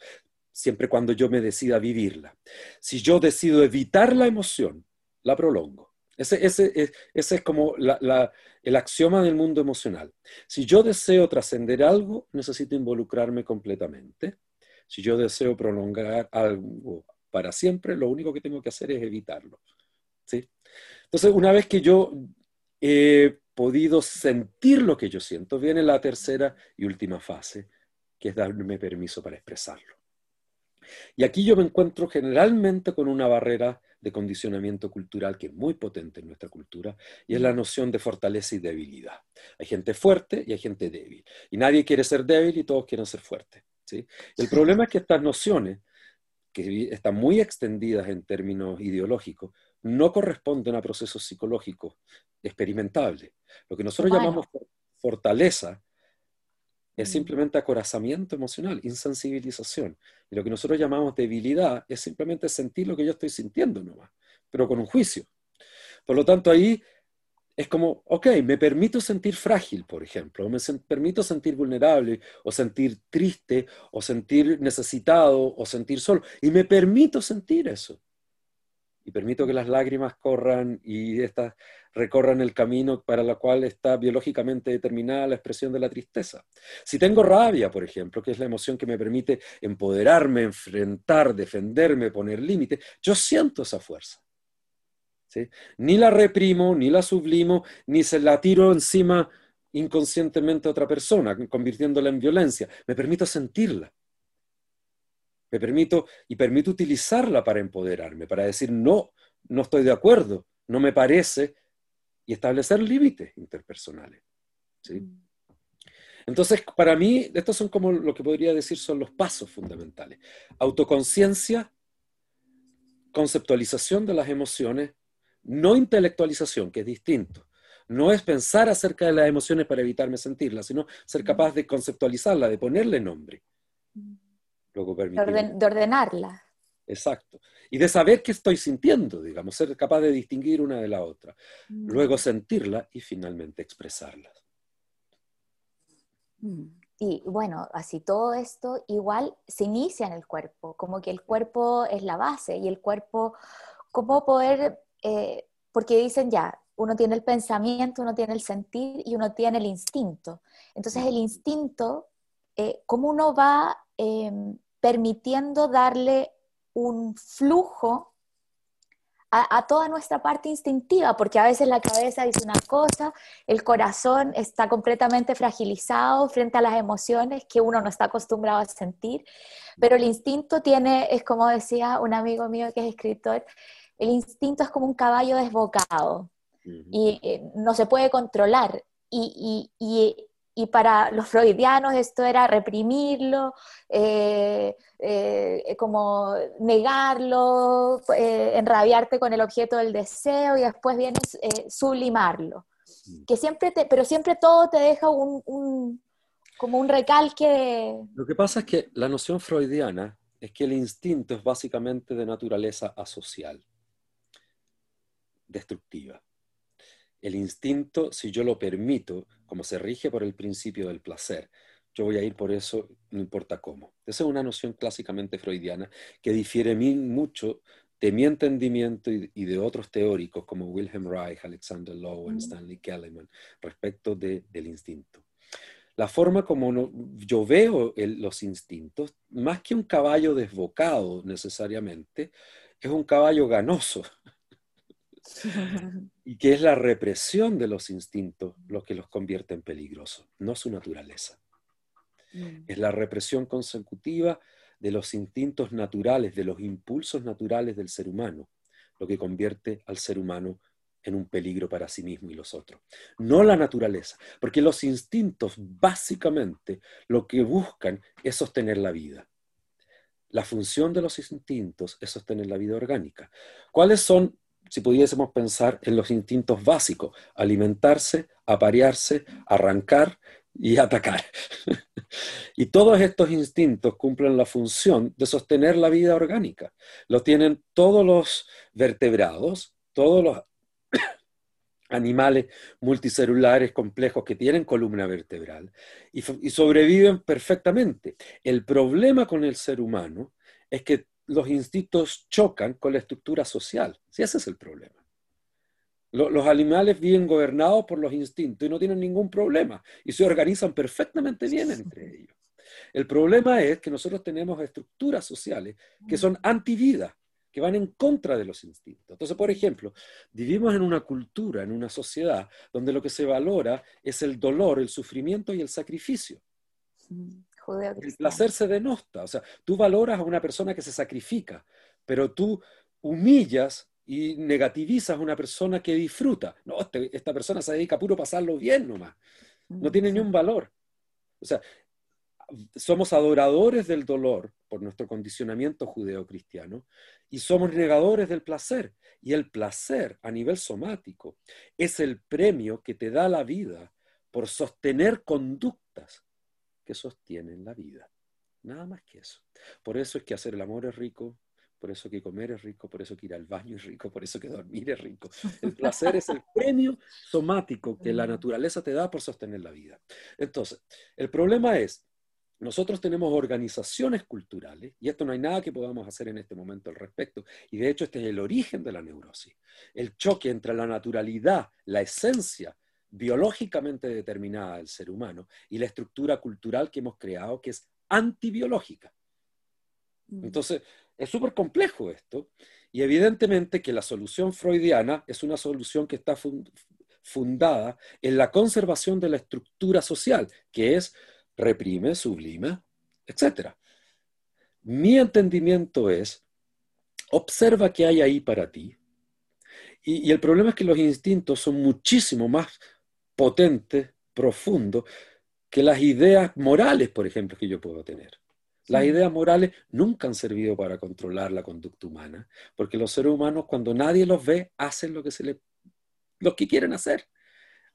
Siempre cuando yo me decida vivirla. Si yo decido evitar la emoción, la prolongo. Ese, ese, es como el axioma del mundo emocional. Si yo deseo trascender algo, necesito involucrarme completamente. Si yo deseo prolongar algo para siempre, lo único que tengo que hacer es evitarlo. ¿sí? Entonces, una vez que yo he podido sentir lo que yo siento, viene la tercera y última fase, que es darme permiso para expresarlo. Y aquí yo me encuentro generalmente con una barrera de condicionamiento cultural que es muy potente en nuestra cultura y es la noción de fortaleza y debilidad. Hay gente fuerte y hay gente débil. Y nadie quiere ser débil y todos quieren ser fuertes. ¿sí? El problema es que estas nociones, que están muy extendidas en términos ideológicos, no corresponden a procesos psicológicos experimentables. Lo que nosotros llamamos fortaleza es mm. simplemente acorazamiento emocional, insensibilización. Y lo que nosotros llamamos debilidad es simplemente sentir lo que yo estoy sintiendo nomás, pero con un juicio. Por lo tanto, ahí es como, ok, me permito sentir frágil, por ejemplo, o me permito sentir vulnerable, o sentir triste, o sentir necesitado, o sentir solo, y me permito sentir eso y permito que las lágrimas corran y estas recorran el camino para el cual está biológicamente determinada la expresión de la tristeza. Si tengo rabia, por ejemplo, que es la emoción que me permite empoderarme, enfrentar, defenderme, poner límite, yo siento esa fuerza. ¿sí? Ni la reprimo, ni la sublimo, ni se la tiro encima inconscientemente a otra persona, convirtiéndola en violencia. Me permito sentirla. Me permito y permito utilizarla para empoderarme, para decir no, no estoy de acuerdo, no me parece, y establecer límites interpersonales. ¿sí? Mm. Entonces, para mí, estos son como lo que podría decir son los pasos fundamentales. Autoconciencia, conceptualización de las emociones, no intelectualización, que es distinto. No es pensar acerca de las emociones para evitarme sentirlas, sino ser mm. capaz de conceptualizarla, de ponerle nombre. Mm de, ordenarla. Exacto. Y de saber qué estoy sintiendo, digamos, ser capaz de distinguir una de la otra. Mm. Luego sentirla y finalmente expresarla. Mm. Y bueno, así todo esto igual se inicia en el cuerpo, como que el cuerpo es la base y el cuerpo, ¿cómo poder, eh, porque dicen ya, uno tiene el pensamiento, uno tiene el sentir y uno tiene el instinto. Entonces el instinto, eh, ¿cómo uno va em, permitiendo darle un flujo a, toda nuestra parte instintiva, porque a veces la cabeza dice una cosa, el corazón está completamente fragilizado frente a las emociones que uno no está acostumbrado a sentir, pero el instinto tiene, es como decía un amigo mío que es escritor, el instinto es como un caballo desbocado y eh, no se puede controlar. Y, y, para los freudianos esto era reprimirlo, eh, eh, como negarlo, enrabiarte con el objeto del deseo y después viene sublimarlo. Que siempre pero siempre todo te deja un, como un recalque. Lo que pasa es que la noción freudiana es que el instinto es básicamente de naturaleza asocial destructiva. El instinto, si yo lo permito, como se rige por el principio del placer, yo voy a ir por eso, no importa cómo. Esa es una noción clásicamente freudiana que difiere mucho de mi entendimiento y, de otros teóricos como Wilhelm Reich, Alexander Lowen, Stanley Kellerman, respecto del instinto. La forma como yo veo los instintos, más que un caballo desbocado necesariamente, es un caballo ganoso. y que es la represión de los instintos lo que los convierte en peligrosos, no su naturaleza. Mm. Es la represión consecutiva de los instintos naturales, de los impulsos naturales del ser humano, lo que convierte al ser humano en un peligro para sí mismo y los otros. No la naturaleza, porque los instintos básicamente lo que buscan es sostener la vida. La función de los instintos es sostener la vida orgánica. ¿Cuáles son si pudiésemos pensar en los instintos básicos, alimentarse, aparearse, arrancar y atacar. y todos estos instintos cumplen la función de sostener la vida orgánica. Lo tienen todos los vertebrados, todos los animales multicelulares complejos que tienen columna vertebral y, y sobreviven perfectamente. El problema con el ser humano es que los instintos chocan con la estructura social. Si ese es el problema. Los animales viven gobernados por los instintos y no tienen ningún problema y se organizan perfectamente bien entre ellos. El problema es que nosotros tenemos estructuras sociales que son antivida, que van en contra de los instintos. Entonces, por ejemplo, vivimos en una cultura, en una sociedad, donde lo que se valora es el dolor, el sufrimiento y el sacrificio. El placer se denosta, o sea, tú valoras a una persona que se sacrifica, pero tú humillas y negativizas a una persona que disfruta. No, este, esta persona se dedica a puro pasarlo bien nomás. No tiene ni un valor. O sea, somos adoradores del dolor por nuestro condicionamiento judeocristiano y somos negadores del placer. Y el placer a nivel somático es el premio que te da la vida por sostener conductas que sostienen la vida. Nada más que eso. Por eso es que hacer el amor es rico, por eso que comer es rico, por eso que ir al baño es rico, por eso que dormir es rico. El placer es el premio somático que la naturaleza te da por sostener la vida. Entonces, el problema es, nosotros tenemos organizaciones culturales, y esto no hay nada que podamos hacer en este momento al respecto, y de hecho este es el origen de la neurosis, el choque entre la naturalidad, la esencia biológicamente determinada del ser humano y la estructura cultural que hemos creado que es antibiológica. Mm. Entonces, es súper complejo esto y evidentemente que la solución freudiana es una solución que está fundada en la conservación de la estructura social, que es reprime, sublima, etc. Mi entendimiento es, observa qué hay ahí para ti, y, y, el problema es que los instintos son muchísimo más potente, profundo, que las ideas morales, por ejemplo, que yo puedo tener. Las ideas morales nunca han servido para controlar la conducta humana, porque los seres humanos, cuando nadie los ve, hacen lo que, se le, lo que quieren hacer.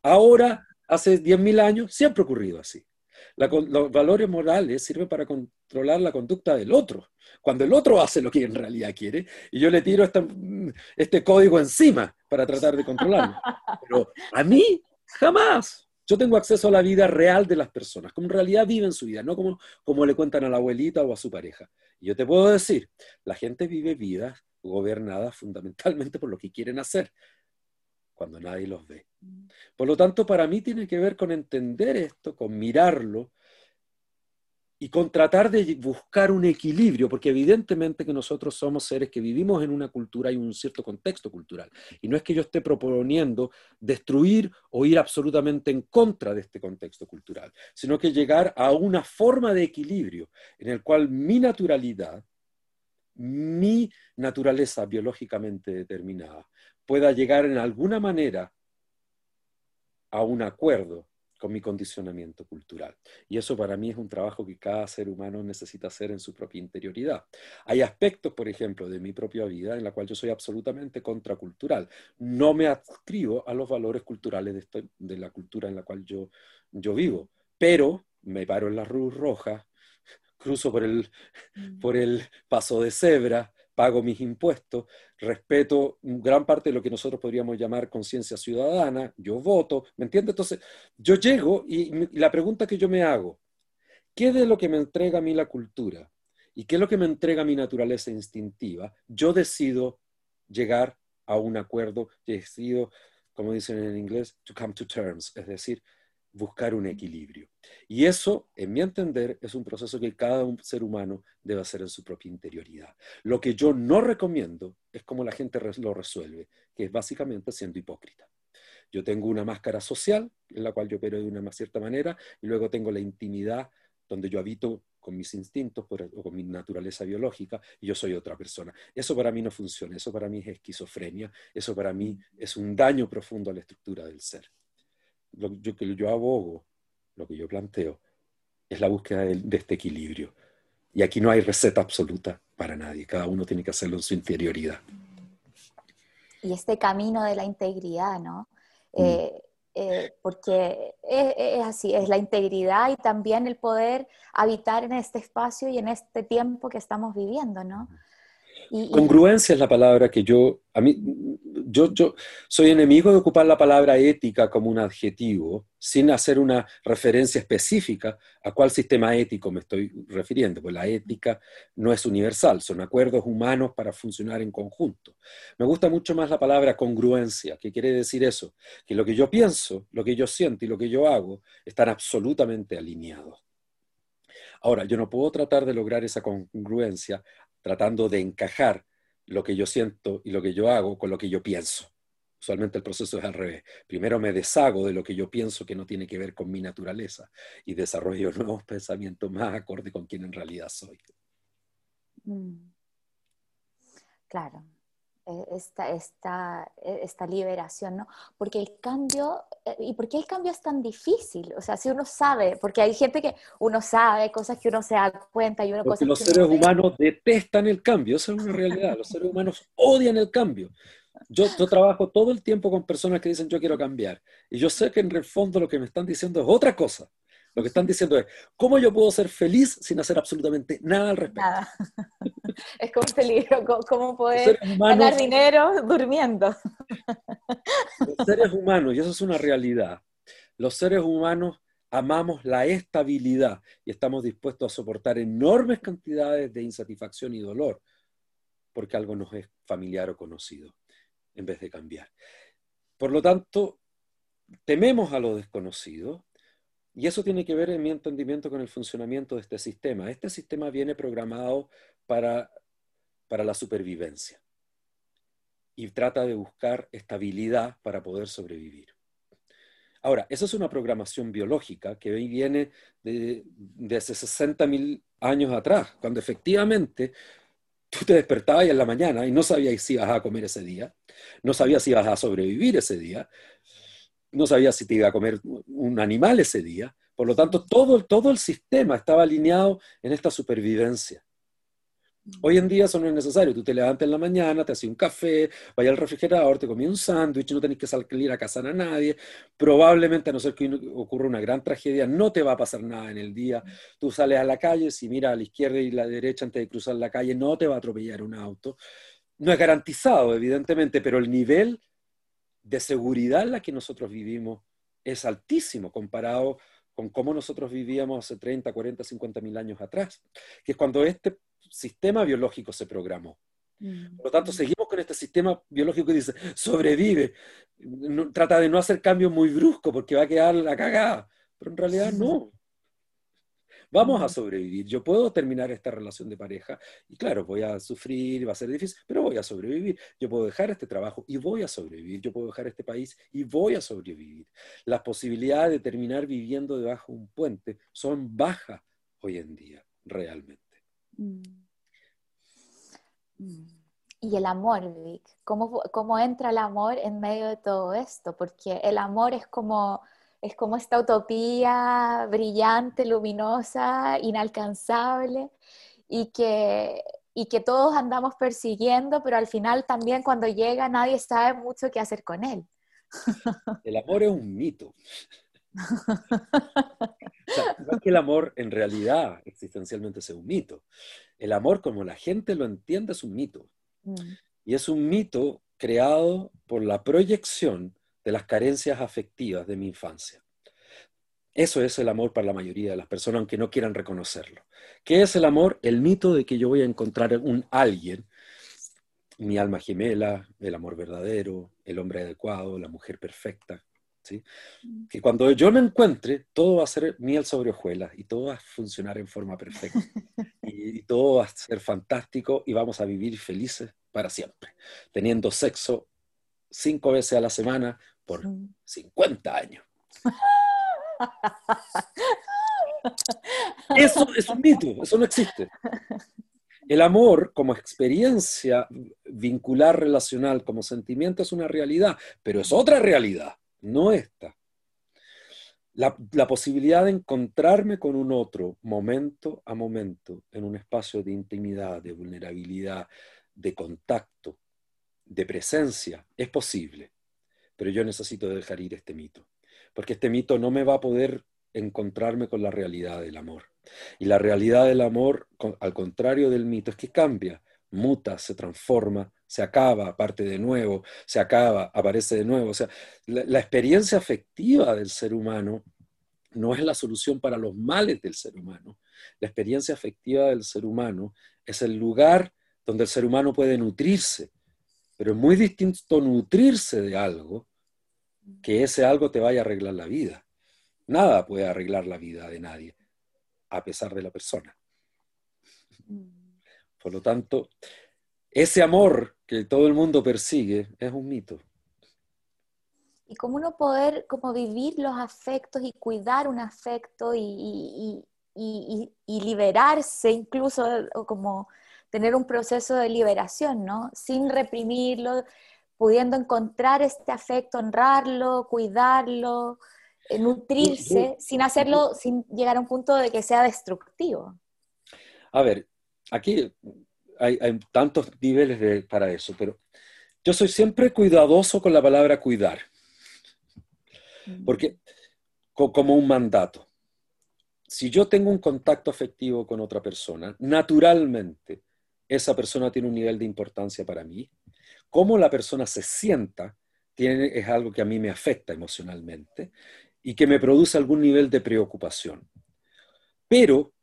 Ahora, hace 10.000 años, siempre ha ocurrido así. los valores morales sirven para controlar la conducta del otro. Cuando el otro hace lo que en realidad quiere, y yo le tiro este código encima para tratar de controlarlo. Pero a mí Jamás. Yo tengo acceso a la vida real de las personas, como en realidad viven su vida, no como, como le cuentan a la abuelita o a su pareja. Y yo te puedo decir, la gente vive vidas gobernadas fundamentalmente por lo que quieren hacer. cuando nadie los ve. Por lo tanto, para mí tiene que ver con entender esto, con mirarlo y con tratar de buscar un equilibrio, porque evidentemente que nosotros somos seres que vivimos en una cultura y un cierto contexto cultural. Y no es que yo esté proponiendo destruir o ir absolutamente en contra de este contexto cultural, sino que llegar a una forma de equilibrio en el cual mi naturalidad, mi naturaleza biológicamente determinada, pueda llegar en alguna manera a un acuerdo con mi condicionamiento cultural. Y eso para mí es un trabajo que cada ser humano necesita hacer en su propia interioridad. Hay aspectos, por ejemplo, de mi propia vida en la cual yo soy absolutamente contracultural. No me adscribo a los valores culturales de, la cultura en la cual yo, yo vivo, pero me paro en la luz roja, cruzo por el, mm. por el paso de cebra, pago mis impuestos, respeto gran parte de lo que nosotros podríamos llamar conciencia ciudadana, yo voto, ¿me entiendes? Entonces, yo llego y, la pregunta que yo me hago, ¿qué de lo que me entrega a mí la cultura y qué es lo que me entrega mi naturaleza instintiva? Yo decido llegar a un acuerdo, decido, como dicen en inglés, to come to terms, es decir, buscar un equilibrio. Y eso, en mi entender, es un proceso que cada ser humano debe hacer en su propia interioridad. Lo que yo no recomiendo es como la gente lo resuelve, que es básicamente siendo hipócrita. Yo tengo una máscara social en la cual yo opero de una cierta manera y luego tengo la intimidad donde yo habito con mis instintos o con mi naturaleza biológica y yo soy otra persona. Eso para mí no funciona, eso para mí es esquizofrenia, eso para mí es un daño profundo a la estructura del ser lo que yo abogo, lo que yo planteo, es la búsqueda de, este equilibrio. Y aquí no hay receta absoluta para nadie, cada uno tiene que hacerlo en su interioridad. Y este camino de la integridad, ¿no? Mm. Eh, eh, porque es, es, así, es la integridad y también el poder habitar en este espacio y en este tiempo que estamos viviendo, ¿no? Congruencia es la palabra que yo, a mí, yo, yo soy enemigo de ocupar la palabra ética como un adjetivo sin hacer una referencia específica a cuál sistema ético me estoy refiriendo, pues la ética no es universal, son acuerdos humanos para funcionar en conjunto. Me gusta mucho más la palabra congruencia, que quiere decir eso, que lo que yo pienso, lo que yo siento y lo que yo hago están absolutamente alineados. Ahora, yo no puedo tratar de lograr esa congruencia tratando de encajar lo que yo siento y lo que yo hago con lo que yo pienso. Usualmente el proceso es al revés. Primero me deshago de lo que yo pienso que no tiene que ver con mi naturaleza y desarrollo nuevos pensamientos más acorde con quien en realidad soy. Mm. Claro. Eh, esta, esta, eh, esta liberación, ¿no? Porque el cambio, eh, ¿y por qué el cambio es tan difícil? O sea, si uno sabe, porque hay gente que uno sabe, cosas que uno se da cuenta y uno Porque los seres humanos detestan el cambio, esa es una realidad, los seres humanos odian el cambio. Yo, yo trabajo todo el tiempo con personas que dicen yo quiero cambiar y yo sé que en el fondo lo que me están diciendo es otra cosa. Lo que están diciendo es, ¿cómo yo puedo ser feliz sin hacer absolutamente nada al respecto? Nada. Es como un peligro, ¿cómo poder ganar dinero durmiendo? Los seres humanos, y eso es una realidad, los seres humanos amamos la estabilidad y estamos dispuestos a soportar enormes cantidades de insatisfacción y dolor porque algo nos es familiar o conocido, en vez de cambiar. Por lo tanto, tememos a lo desconocido, y eso tiene que ver, en mi entendimiento, con el funcionamiento de este sistema. Este sistema viene programado para, para la supervivencia y trata de buscar estabilidad para poder sobrevivir. Ahora, esa es una programación biológica que viene de, de hace 60 mil años atrás, cuando efectivamente tú te despertabas en la mañana y no sabías si ibas a comer ese día, no sabías si ibas a sobrevivir ese día, no sabía si te iba a comer un animal ese día. Por lo tanto, todo, todo el sistema estaba alineado en esta supervivencia. Hoy en día eso no es necesario. Tú te levantas en la mañana, te haces un café, vayas al refrigerador, te comí un sándwich, no tenés que salir a cazar a nadie. Probablemente, a no ser que ocurra una gran tragedia, no te va a pasar nada en el día. Tú sales a la calle, si miras a la izquierda y a la derecha antes de cruzar la calle, no te va a atropellar un auto. No es garantizado, evidentemente, pero el nivel de seguridad en la que nosotros vivimos es altísimo comparado con cómo nosotros vivíamos hace 30, 40, 50 mil años atrás, que es cuando este sistema biológico se programó. Mm. Por lo tanto, seguimos con este sistema biológico que dice, sobrevive, trata de no hacer cambios muy bruscos porque va a quedar la cagada, pero en realidad no. Vamos a sobrevivir. Yo puedo terminar esta relación de pareja y claro, voy a sufrir, va a ser difícil, pero voy a sobrevivir. Yo puedo dejar este trabajo y voy a sobrevivir. Yo puedo dejar este país y voy a sobrevivir. Las posibilidades de terminar viviendo debajo de un puente son bajas hoy en día, realmente. Mm. Mm. Y el amor, Vic, ¿Cómo, ¿cómo entra el amor en medio de todo esto? Porque el amor es como es como esta utopía brillante, luminosa, inalcanzable y que, y que todos andamos persiguiendo, pero al final también cuando llega nadie sabe mucho qué hacer con él. El amor es un mito. o que el amor en realidad existencialmente es un mito. El amor como la gente lo entiende es un mito. Mm. Y es un mito creado por la proyección de las carencias afectivas de mi infancia. Eso es el amor para la mayoría de las personas, aunque no quieran reconocerlo. ¿Qué es el amor? El mito de que yo voy a encontrar un alguien, mi alma gemela, el amor verdadero, el hombre adecuado, la mujer perfecta. ¿sí? Mm. Que cuando yo me encuentre, todo va a ser miel sobre hojuelas y todo va a funcionar en forma perfecta. y, y todo va a ser fantástico y vamos a vivir felices para siempre, teniendo sexo cinco veces a la semana por 50 años. Eso es un mito, eso no existe. El amor como experiencia vincular relacional, como sentimiento, es una realidad, pero es otra realidad, no esta. La, la, posibilidad de encontrarme con un otro momento a momento en un espacio de intimidad, de vulnerabilidad, de contacto, de presencia, es posible, pero yo necesito dejar ir este mito porque este mito no me va a poder encontrarme con la realidad del amor. Y la realidad del amor, al contrario del mito, es que cambia, muta, se transforma, se acaba, aparte de nuevo, se acaba, aparece de nuevo. O sea, la, experiencia afectiva del ser humano no es la solución para los males del ser humano. La experiencia afectiva del ser humano es el lugar donde el ser humano puede nutrirse, pero es muy distinto nutrirse de algo que ese algo te vaya a arreglar la vida. Nada puede arreglar la vida de nadie, a pesar de la persona. Por lo tanto, ese amor que todo el mundo persigue es un mito. Y cómo uno poder como vivir los afectos y cuidar un afecto y, y liberarse incluso, o como tener un proceso de liberación, ¿no? Sin reprimirlo, pudiendo encontrar este afecto, honrarlo, cuidarlo, eh, nutrirse, sin hacerlo, sin llegar a un punto de que sea destructivo. A ver, aquí hay, tantos niveles para eso, pero yo soy siempre cuidadoso con la palabra cuidar, porque como un mandato. Si yo tengo un contacto afectivo con otra persona, naturalmente esa persona tiene un nivel de importancia para mí, cómo la persona se sienta tiene, es algo que a mí me afecta emocionalmente y que me produce algún nivel de preocupación. Pero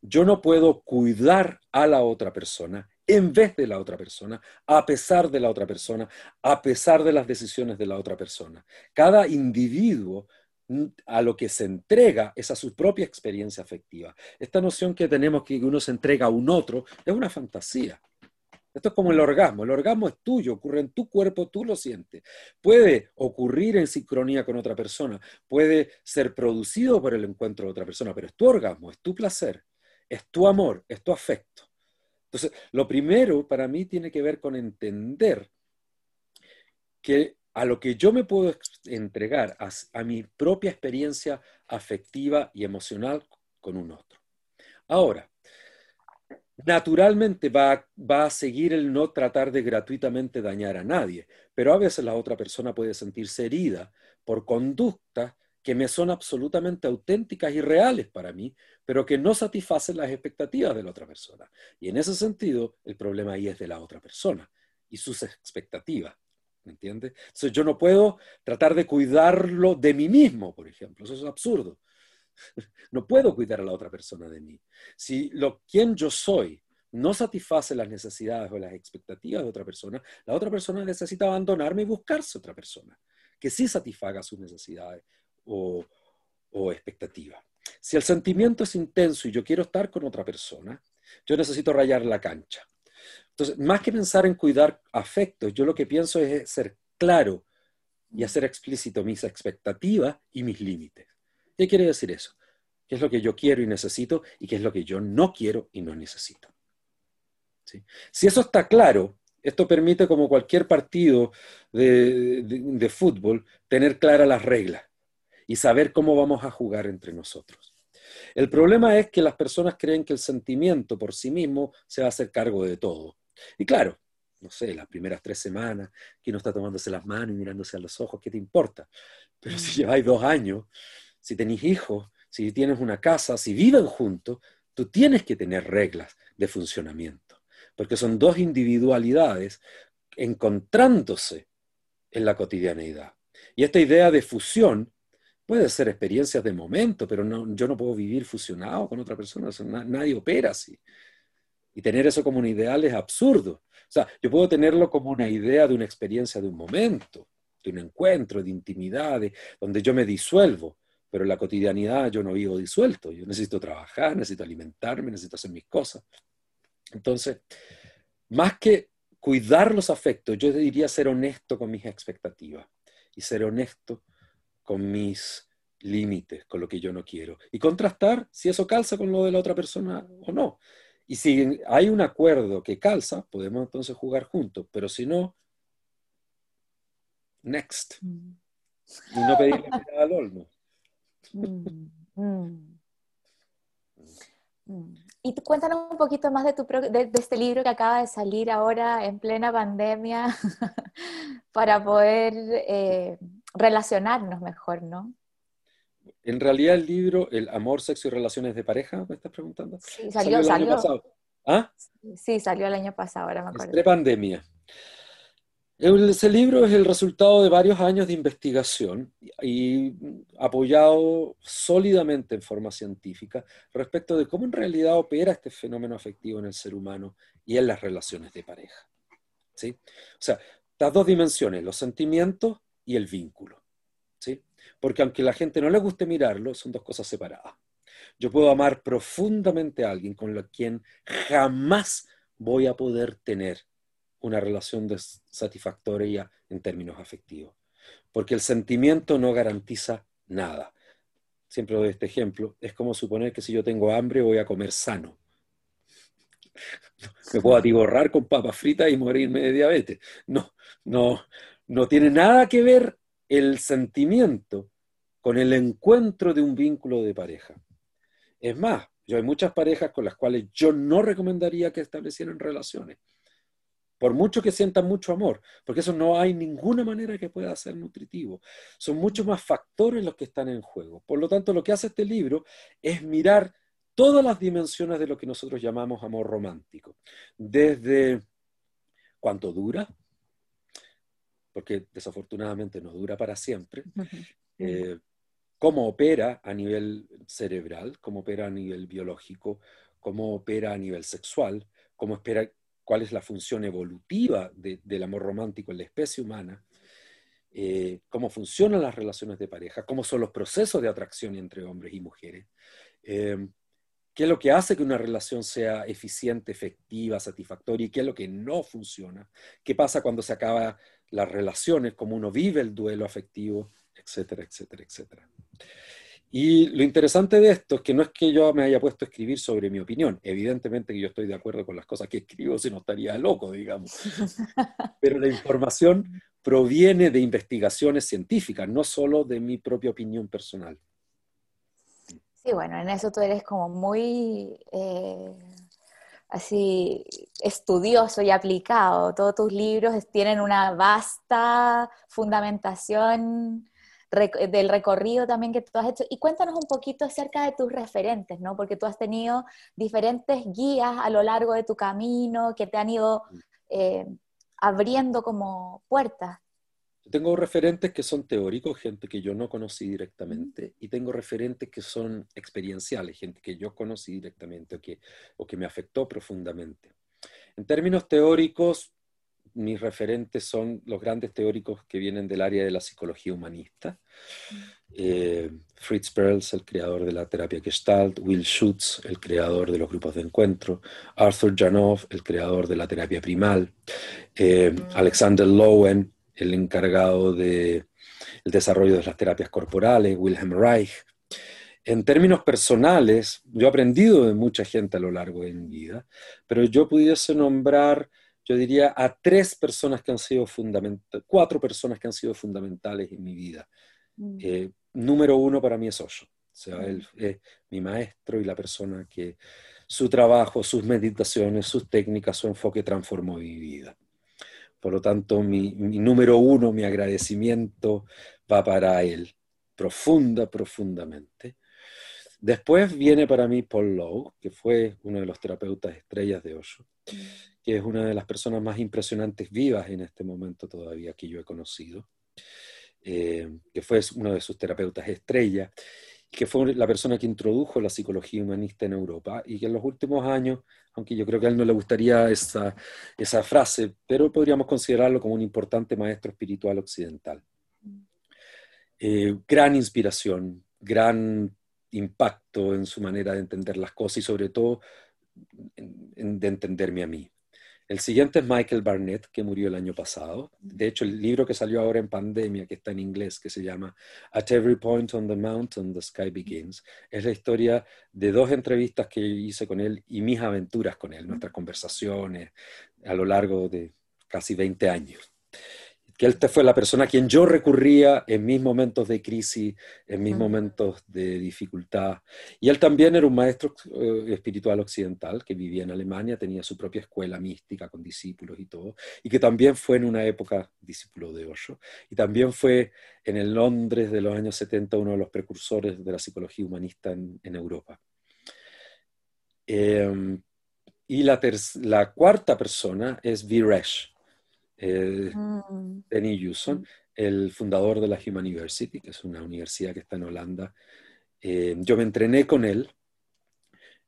yo no puedo cuidar a la otra persona en vez de la otra persona, a pesar de la otra persona, a pesar de las decisiones de la otra persona. Cada individuo mm, a lo que se entrega es a su propia experiencia afectiva. Esta noción que tenemos que uno se entrega a un otro es una fantasía. Esto es como el orgasmo. El orgasmo es tuyo, ocurre en tu cuerpo, tú lo sientes. Puede ocurrir en sincronía con otra persona, puede ser producido por el encuentro de otra persona, pero es tu orgasmo, es tu placer, es tu amor, es tu afecto. Entonces, lo primero para mí tiene que ver con entender que a lo que yo me puedo entregar, a, a mi propia experiencia afectiva y emocional con un otro. Ahora, naturalmente va, a seguir el no tratar de gratuitamente dañar a nadie, pero a veces la otra persona puede sentirse herida por conductas que me son absolutamente auténticas y reales para mí, pero que no satisfacen las expectativas de la otra persona. Y en ese sentido, el problema ahí es de la otra persona y sus expectativas. ¿Me entiendes? Entonces yo no puedo tratar de cuidarlo de mí mismo, por ejemplo. Eso es absurdo. No puedo cuidar a la otra persona de mí. Si lo quien yo soy no satisface las necesidades o las expectativas de otra persona, la otra persona necesita abandonarme y buscarse otra persona que sí satisfaga sus necesidades o, o expectativas. Si el sentimiento es intenso y yo quiero estar con otra persona, yo necesito rayar la cancha. Entonces, más que pensar en cuidar afectos, yo lo que pienso es ser claro y hacer explícito mis expectativas y mis límites. ¿Qué quiere decir eso? ¿Qué es lo que yo quiero y necesito y qué es lo que yo no quiero y no necesito? Si eso está claro, esto permite, como cualquier partido de, fútbol, tener claras las reglas y saber cómo vamos a jugar entre nosotros. El problema es que las personas creen que el sentimiento por sí mismo se va a hacer cargo de todo. Y claro, no sé, las primeras tres semanas, que no está tomándose las manos y mirándose a los ojos, ¿qué te importa? Pero si mm. lleváis dos años, si tenéis hijos, si tienes una casa, si viven juntos, tú tienes que tener reglas de funcionamiento, porque son dos individualidades encontrándose en la cotidianeidad. Y esta idea de fusión puede ser experiencias de momento, pero yo no puedo vivir fusionado con otra persona, nadie opera así. Y tener eso como un ideal es absurdo. O sea, yo puedo tenerlo como una idea de una experiencia de un momento, de un encuentro, de intimidad, donde yo me disuelvo, pero en la cotidianidad yo no vivo disuelto, yo necesito trabajar, necesito alimentarme, necesito hacer mis cosas. Entonces, más que cuidar los afectos, yo diría ser honesto con mis expectativas y ser honesto con mis límites, con lo que yo no quiero. Y contrastar si eso calza con lo de la otra persona o no. Y si hay un acuerdo que calza, podemos entonces jugar juntos, pero si no, next. Mm. Y no pedirle nada al olmo. Mm, mm. Y cuéntanos un poquito más de, tu, de, este libro que acaba de salir ahora en plena pandemia para poder eh, relacionarnos mejor, ¿no? En realidad el libro, El amor, sexo y relaciones de pareja, ¿me estás preguntando? Sí, salió, el año pasado. ¿Ah? Sí, salió el año pasado, ahora me acuerdo. De pandemia. Ese libro es el resultado de varios años de investigación y apoyado sólidamente en forma científica respecto de cómo en realidad opera este fenómeno afectivo en el ser humano y en las relaciones de pareja. ¿sí? O sea, las dos dimensiones, los sentimientos y el vínculo. ¿sí? Porque aunque a la gente no le guste mirarlo, son dos cosas separadas. Yo puedo amar profundamente a alguien con quien jamás voy a poder tener una relación satisfactoria en términos afectivos. Porque el sentimiento no garantiza nada. Siempre doy este ejemplo. Es como suponer que si yo tengo hambre voy a comer sano. Me puedo atiborrar con papas fritas y morirme de diabetes. No, no, no tiene nada que ver el sentimiento con el encuentro de un vínculo de pareja. Es más, yo hay muchas parejas con las cuales yo no recomendaría que establecieran relaciones, por mucho que sientan mucho amor, porque eso no hay ninguna manera que pueda ser nutritivo. Son muchos más factores los que están en juego. Por lo tanto, lo que hace este libro es mirar todas las dimensiones de lo que nosotros llamamos amor romántico, desde cuánto dura, porque desafortunadamente no dura para siempre, eh, cómo opera a nivel cerebral, cómo opera a nivel biológico, cómo opera a nivel sexual, cómo espera, cuál es la función evolutiva del amor romántico en la especie humana, eh, cómo funcionan las relaciones de pareja, cómo son los procesos de atracción entre hombres y mujeres, eh, qué es lo que hace que una relación sea eficiente, efectiva, satisfactoria y qué es lo que no funciona, qué pasa cuando se acaba las relaciones, cómo uno vive el duelo afectivo, etcétera, etcétera, etcétera. Y lo interesante de esto es que no es que yo me haya puesto a escribir sobre mi opinión, evidentemente que yo estoy de acuerdo con las cosas que escribo, si no estaría loco, digamos. Pero la información proviene de investigaciones científicas, no solo de mi propia opinión personal. Sí, bueno, en eso tú eres como muy eh, así estudioso y aplicado. Todos tus libros tienen una vasta fundamentación del recorrido también que tú has hecho. Y cuéntanos un poquito acerca de tus referentes, ¿no? Porque tú has tenido diferentes guías a lo largo de tu camino que te han ido eh, abriendo como puertas. tengo referentes que son teóricos, gente que yo no conocí directamente, y tengo referentes que son experienciales, gente que yo conocí directamente o que, o que me afectó profundamente. En términos teóricos, mis referentes son los grandes teóricos que vienen del área de la psicología humanista. Eh, Fritz Perls, el creador de la terapia Gestalt, Will Schutz, el creador de los grupos de encuentro, Arthur Janov, el creador de la terapia primal, eh, Alexander Lowen, el encargado del desarrollo de las terapias corporales, Wilhelm Reich. En términos personales, yo he aprendido de mucha gente a lo largo de mi vida, pero yo pudiese nombrar, yo diría, a tres personas que han sido fundamentales, cuatro personas que han sido fundamentales en mi vida. Mm. Eh, número uno para mí es Osho. O sea, él es mi maestro y la persona que su trabajo, sus meditaciones, sus técnicas, su enfoque transformó mi vida. Por lo tanto, mi, número uno, mi agradecimiento va para él, profunda, profundamente. Después viene para mí Paul Lowe, que fue uno de los terapeutas estrellas de Osho, que es una de las personas más impresionantes vivas en este momento todavía que yo he conocido, eh, que fue uno de sus terapeutas estrellas que fue la persona que introdujo la psicología humanista en Europa y que en los últimos años, aunque yo creo que a él no le gustaría esa, esa frase, pero podríamos considerarlo como un importante maestro espiritual occidental. Eh, gran inspiración, gran impacto en su manera de entender las cosas y sobre todo de entenderme a mí. El siguiente es Michael Barnett, que murió el año pasado. De hecho, el libro que salió ahora en pandemia, que está en inglés, que se llama At Every Point on the Mountain, The Sky Begins, es la historia de dos entrevistas que hice con él y mis aventuras con él, nuestras conversaciones a lo largo de casi 20 años que él fue la persona a quien yo recurría en mis momentos de crisis, en mis momentos de dificultad. Y él también era un maestro eh, espiritual occidental que vivía en Alemania, tenía su propia escuela mística con discípulos y todo, y que también fue en una época discípulo de Osho, y también fue en el Londres de los años 70 uno de los precursores de la psicología humanista en, Europa. Em, y la, la cuarta persona es Viresh eh, mm. Danny el fundador de la Human University, que es una universidad que está en Holanda. Eh, yo me entrené con él,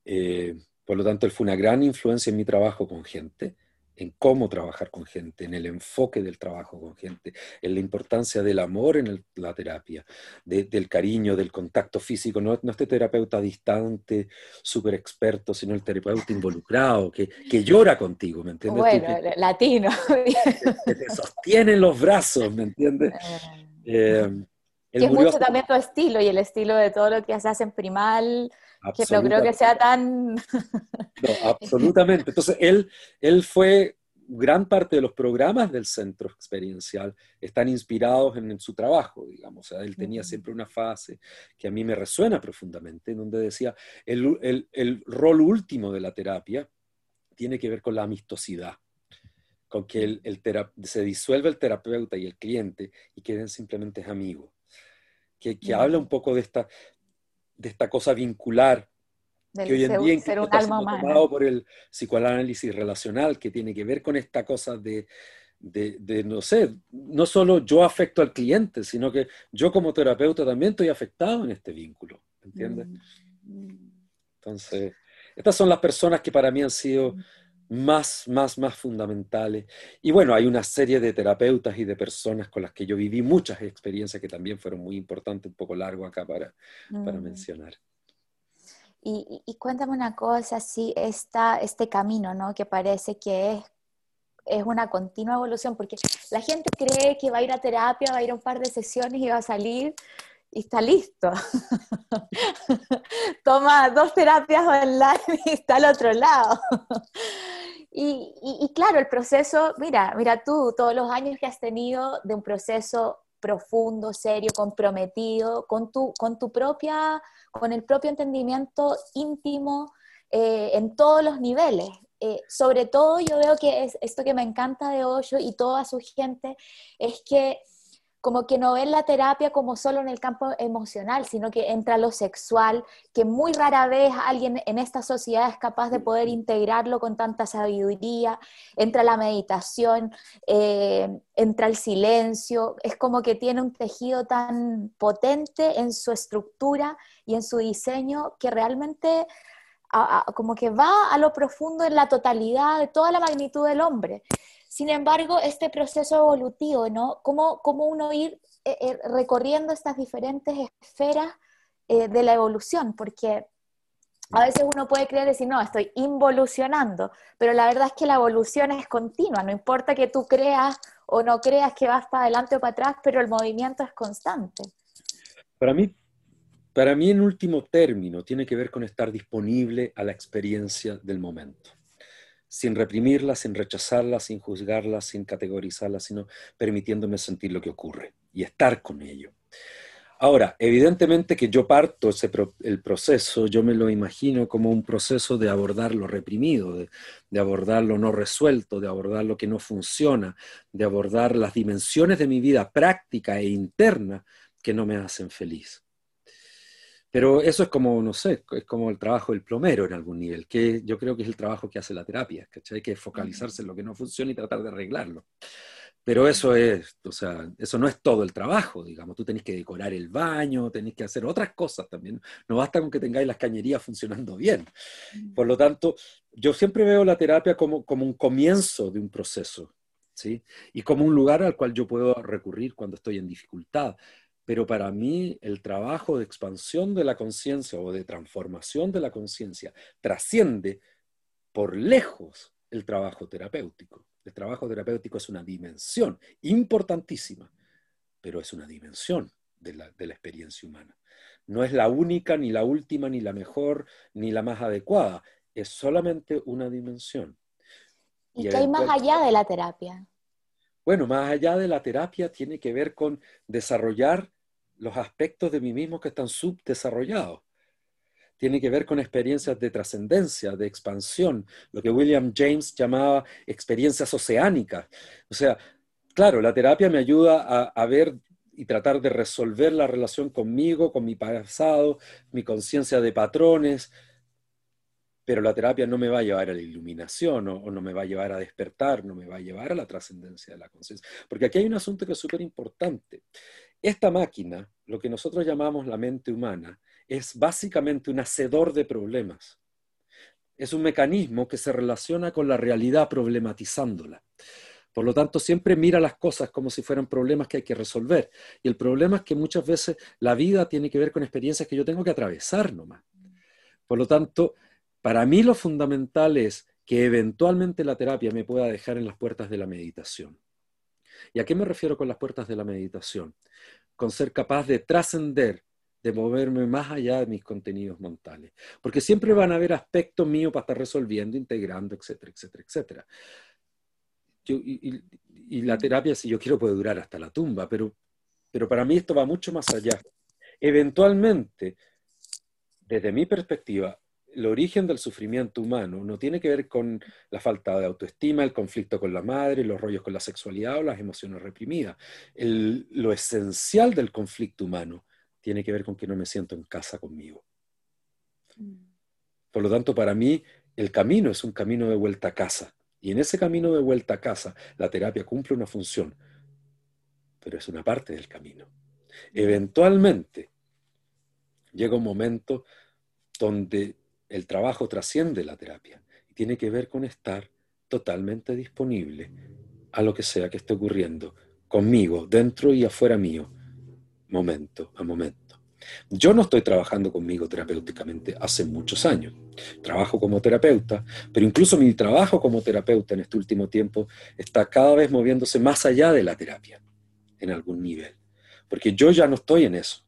eh, por lo tanto él fue una gran influencia en mi trabajo con gente en cómo trabajar con gente, en el enfoque del trabajo con gente, en la importancia del amor en la terapia, del cariño, del contacto físico, no, no este terapeuta distante, súper experto, sino el terapeuta involucrado, que, que llora contigo, ¿me entiendes? Bueno, latino. Que, te sostiene los brazos, ¿me entiendes? Eh, eh que es mucho también tu estilo y el estilo de todo lo que haces en primal, que no creo que sea tan... no, absolutamente. Entonces, él, él fue, gran parte de los programas del centro experiencial están inspirados en, su trabajo, digamos. O sea, él tenía siempre una fase que a mí me resuena profundamente, en donde decía, el, el, el rol último de la terapia tiene que ver con la amistosidad con que el, el se disuelve el terapeuta y el cliente y queden simplemente amigos que, que habla un poco de esta, de esta cosa vincular que hoy en día está tomado por el psicoanálisis relacional, que tiene que ver con esta cosa de, de, de, no sé, no solo yo afecto al cliente, sino que yo como terapeuta también estoy afectado en este vínculo, ¿entiendes? Mm. Entonces, estas son las personas que para mí han sido mm más, más, más fundamentales. Y bueno, hay una serie de terapeutas y de personas con las que yo viví muchas experiencias que también fueron muy importantes, un poco largo acá para, para mm. mencionar. Y, y, cuéntame una cosa, si esta, este camino, ¿no? Que parece que es, es una continua evolución, porque la gente cree que va a ir a terapia, va a ir a un par de sesiones y va a salir y está listo. Toma dos terapias online y está al otro lado. Y, claro, el proceso, mira, mira tú, todos los años que has tenido de un proceso profundo, serio, comprometido, con tu, con tu propia, con el propio entendimiento íntimo eh, en todos los niveles. Eh, sobre todo yo veo que es esto que me encanta de Osho y toda su gente es que como que no ven la terapia como solo en el campo emocional, sino que entra lo sexual, que muy rara vez alguien en esta sociedad es capaz de poder integrarlo con tanta sabiduría, entra la meditación, eh, entra el silencio, es como que tiene un tejido tan potente en su estructura y en su diseño que realmente como que va a lo profundo en la totalidad de toda la magnitud del hombre. Sin embargo, este proceso evolutivo, ¿no? ¿Cómo, uno ir eh, eh, recorriendo estas diferentes esferas eh, de la evolución? Porque a veces uno puede creer decir, no, estoy involucionando, pero la verdad es que la evolución es continua, no importa que tú creas o no creas que vas para adelante o para atrás, pero el movimiento es constante. Para mí, para mí en último término, tiene que ver con estar disponible a la experiencia del momento sin reprimirla, sin rechazarla, sin juzgarla, sin categorizarla, sino permitiéndome sentir lo que ocurre y estar con ello. Ahora, evidentemente que yo parto ese el proceso, yo me lo imagino como un proceso de abordar lo reprimido, de, de, abordar lo no resuelto, de abordar lo que no funciona, de abordar las dimensiones de mi vida práctica e interna que no me hacen feliz. Pero eso es como, no sé, es como el trabajo del plomero en algún nivel, que yo creo que es el trabajo que hace la terapia, ¿cachai? Que es focalizarse en lo que no funciona y tratar de arreglarlo. Pero eso es, o sea, eso no es todo el trabajo, digamos. Tú tenés que decorar el baño, tenés que hacer otras cosas también. No basta con que tengáis las cañerías funcionando bien. Por lo tanto, yo siempre veo la terapia como, como un comienzo de un proceso, ¿sí? Y como un lugar al cual yo puedo recurrir cuando estoy en dificultad pero para mí el trabajo de expansión de la conciencia o de transformación de la conciencia trasciende por lejos el trabajo terapéutico. El trabajo terapéutico es una dimensión importantísima, pero es una dimensión de la, experiencia humana. No es la única, ni la última, ni la mejor, ni la más adecuada. Es solamente una dimensión. ¿Y, qué hay más allá de la terapia? Bueno, más allá de la terapia tiene que ver con desarrollar los aspectos de mí mismo que están subdesarrollados. Tiene que ver con experiencias de trascendencia, de expansión, lo que William James llamaba experiencias oceánicas. O sea, claro, la terapia me ayuda a, ver y tratar de resolver la relación conmigo, con mi pasado, mi conciencia de patrones, pero la terapia no me va a llevar a la iluminación o, no me va a llevar a despertar, no me va a llevar a la trascendencia de la conciencia. Porque aquí hay un asunto que es súper importante. Esta máquina, lo que nosotros llamamos la mente humana, es básicamente un hacedor de problemas. Es un mecanismo que se relaciona con la realidad problematizándola. Por lo tanto, siempre mira las cosas como si fueran problemas que hay que resolver. Y el problema es que muchas veces la vida tiene que ver con experiencias que yo tengo que atravesar nomás. Por lo tanto, para mí lo fundamental es que eventualmente la terapia me pueda dejar en las puertas de la meditación. ¿Y a qué me refiero con las puertas de la meditación? Con ser capaz de trascender, de moverme más allá de mis contenidos mentales. Porque siempre van a haber aspectos míos para estar resolviendo, integrando, etcétera, etcétera, etcétera. y, la terapia, si yo quiero, puede durar hasta la tumba, pero, pero para mí esto va mucho más allá. Eventualmente, desde mi perspectiva, el origen del sufrimiento humano no tiene que ver con la falta de autoestima, el conflicto con la madre, los rollos con la sexualidad o las emociones reprimidas. lo esencial del conflicto humano tiene que ver con que no me siento en casa conmigo. Mm. Por lo tanto, para mí, el camino es un camino de vuelta a casa. Y en ese camino de vuelta a casa, la terapia cumple una función, pero es una parte del camino. Mm. Eventualmente, llega un momento donde el trabajo trasciende la terapia y tiene que ver con estar totalmente disponible a lo que sea que esté ocurriendo conmigo, dentro y afuera mío, momento a momento. Yo no estoy trabajando conmigo terapéuticamente hace muchos años. Trabajo como terapeuta, pero incluso mi trabajo como terapeuta en este último tiempo está cada vez moviéndose más allá de la terapia, en algún nivel. Porque yo ya no estoy en eso.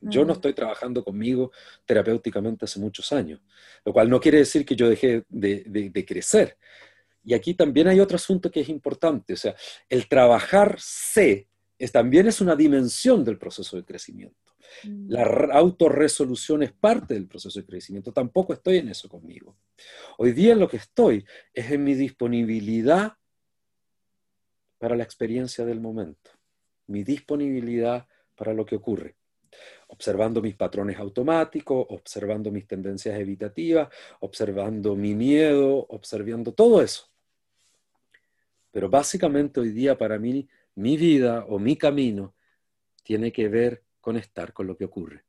Yo no estoy trabajando conmigo terapéuticamente hace muchos años, lo cual no quiere decir que yo dejé de, crecer. Y aquí también hay otro asunto que es importante, o sea, el trabajar sé es, también es una dimensión del proceso de crecimiento. Mm. La autorresolución es parte del proceso de crecimiento, tampoco estoy en eso conmigo. Hoy día lo que estoy es en mi disponibilidad para la experiencia del momento mi disponibilidad para lo que ocurre observando mis patrones automáticos, observando mis tendencias evitativas, observando mi miedo, observando todo eso. Pero básicamente hoy día para mí, mi vida o mi camino tiene que ver con estar con lo que ocurre.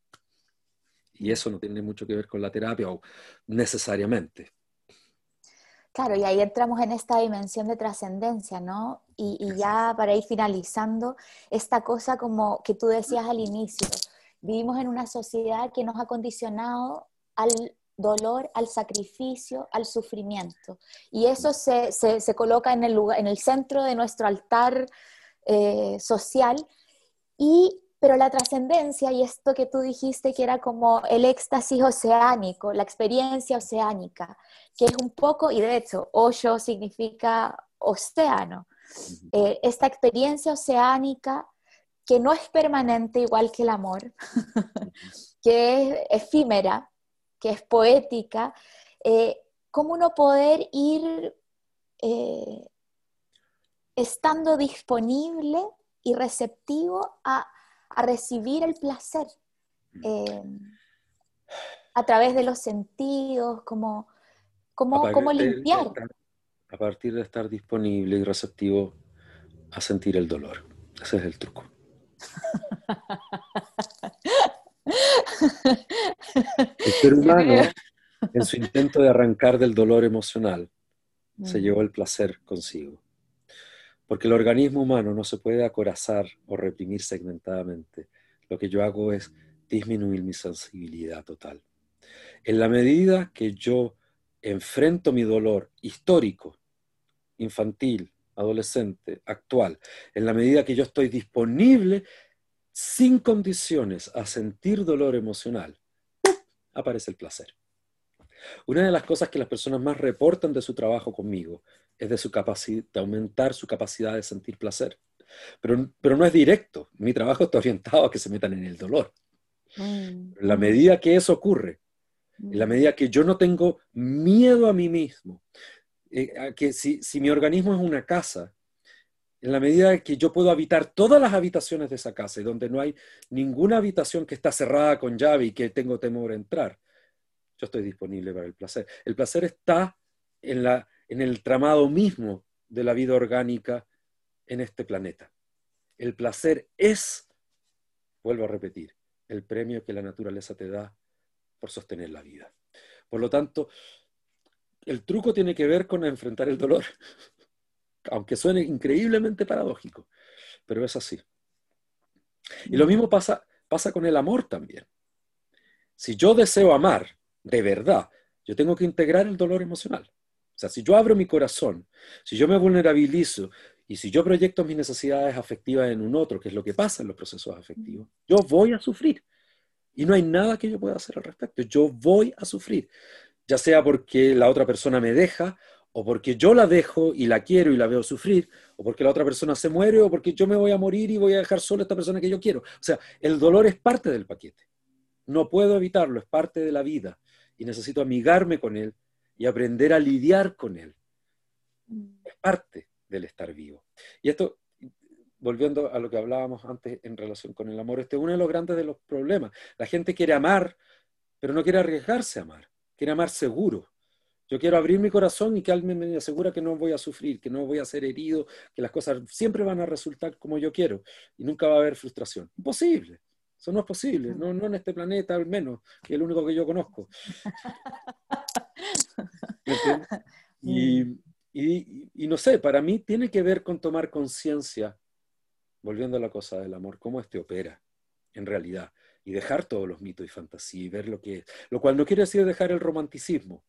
Y eso no tiene mucho que ver con la terapia o necesariamente. Claro, y ahí entramos en esta dimensión de trascendencia, ¿no? Y, y, ya para ir finalizando, esta cosa como que tú decías al inicio, Vivimos en una sociedad que nos ha condicionado al dolor, al sacrificio, al sufrimiento. Y eso se, se, coloca en el, lugar, en el centro de nuestro altar eh, social. Y, pero la trascendencia y esto que tú dijiste que era como el éxtasis oceánico, la experiencia oceánica, que es un poco, y de hecho, Osho significa océano. Eh, esta experiencia oceánica que no es permanente igual que el amor, que es efímera, que es poética, eh, ¿cómo uno poder ir eh, estando disponible y receptivo a, recibir el placer eh, a través de los sentidos, como, como, limpiar? a partir de estar disponible y receptivo a sentir el dolor. Ese es el truco. El ser humano, en su intento de arrancar del dolor emocional, se mm. llevó el placer consigo. Porque el organismo humano no se puede acorazar o reprimir segmentadamente. Lo que yo hago es disminuir mi sensibilidad total. En la medida que yo enfrento mi dolor histórico, infantil, adolescente, actual, en la medida que yo estoy disponible sin condiciones a sentir dolor emocional, aparece el placer. Una de las cosas que las personas más reportan de su trabajo conmigo es de su capacidad de aumentar su capacidad de sentir placer. Pero, pero no es directo. Mi trabajo está orientado a que se metan en el dolor. Mm. La medida que eso ocurre, en la mm. medida que yo no tengo miedo a mí mismo, eh, que si, si mi organismo es una casa, en la medida que yo puedo habitar todas las habitaciones de esa casa y donde no hay ninguna habitación que está cerrada con llave y que tengo temor a entrar, yo estoy disponible para el placer. El placer está en, la, en el tramado mismo de la vida orgánica en este planeta. El placer es, vuelvo a repetir, el premio que la naturaleza te da por sostener la vida. Por lo tanto, el truco tiene que ver con enfrentar el dolor, aunque suene increíblemente paradójico, pero es así. Y lo mismo pasa, pasa con el amor también. Si yo deseo amar de verdad, yo tengo que integrar el dolor emocional. O sea, si yo abro mi corazón, si yo me vulnerabilizo y si yo proyecto mis necesidades afectivas en un otro, que es lo que pasa en los procesos afectivos, yo voy a sufrir. Y no hay nada que yo pueda hacer al respecto. Yo voy a sufrir ya sea porque la otra persona me deja, o porque yo la dejo y la quiero y la veo sufrir, o porque la otra persona se muere, o porque yo me voy a morir y voy a dejar solo a esta persona que yo quiero. O sea, el dolor es parte del paquete. No puedo evitarlo, es parte de la vida. Y necesito amigarme con él y aprender a lidiar con él. Es parte del estar vivo. Y esto, volviendo a lo que hablábamos antes en relación con el amor, este es uno de los grandes de los problemas. La gente quiere amar, pero no quiere arriesgarse a amar quiere amar seguro. Yo quiero abrir mi corazón y que alguien me asegura que no voy a sufrir, que no voy a ser herido, que las cosas siempre van a resultar como yo quiero y nunca va a haber frustración. Imposible. Eso no es posible, no, en este planeta al menos, que es el único que yo conozco. y, y, no sé, para mí tiene que ver con tomar conciencia, volviendo a la cosa del amor, cómo este opera en realidad y dejar todos los mitos y fantasías y ver lo que es. Lo cual no quiere decir dejar el romanticismo,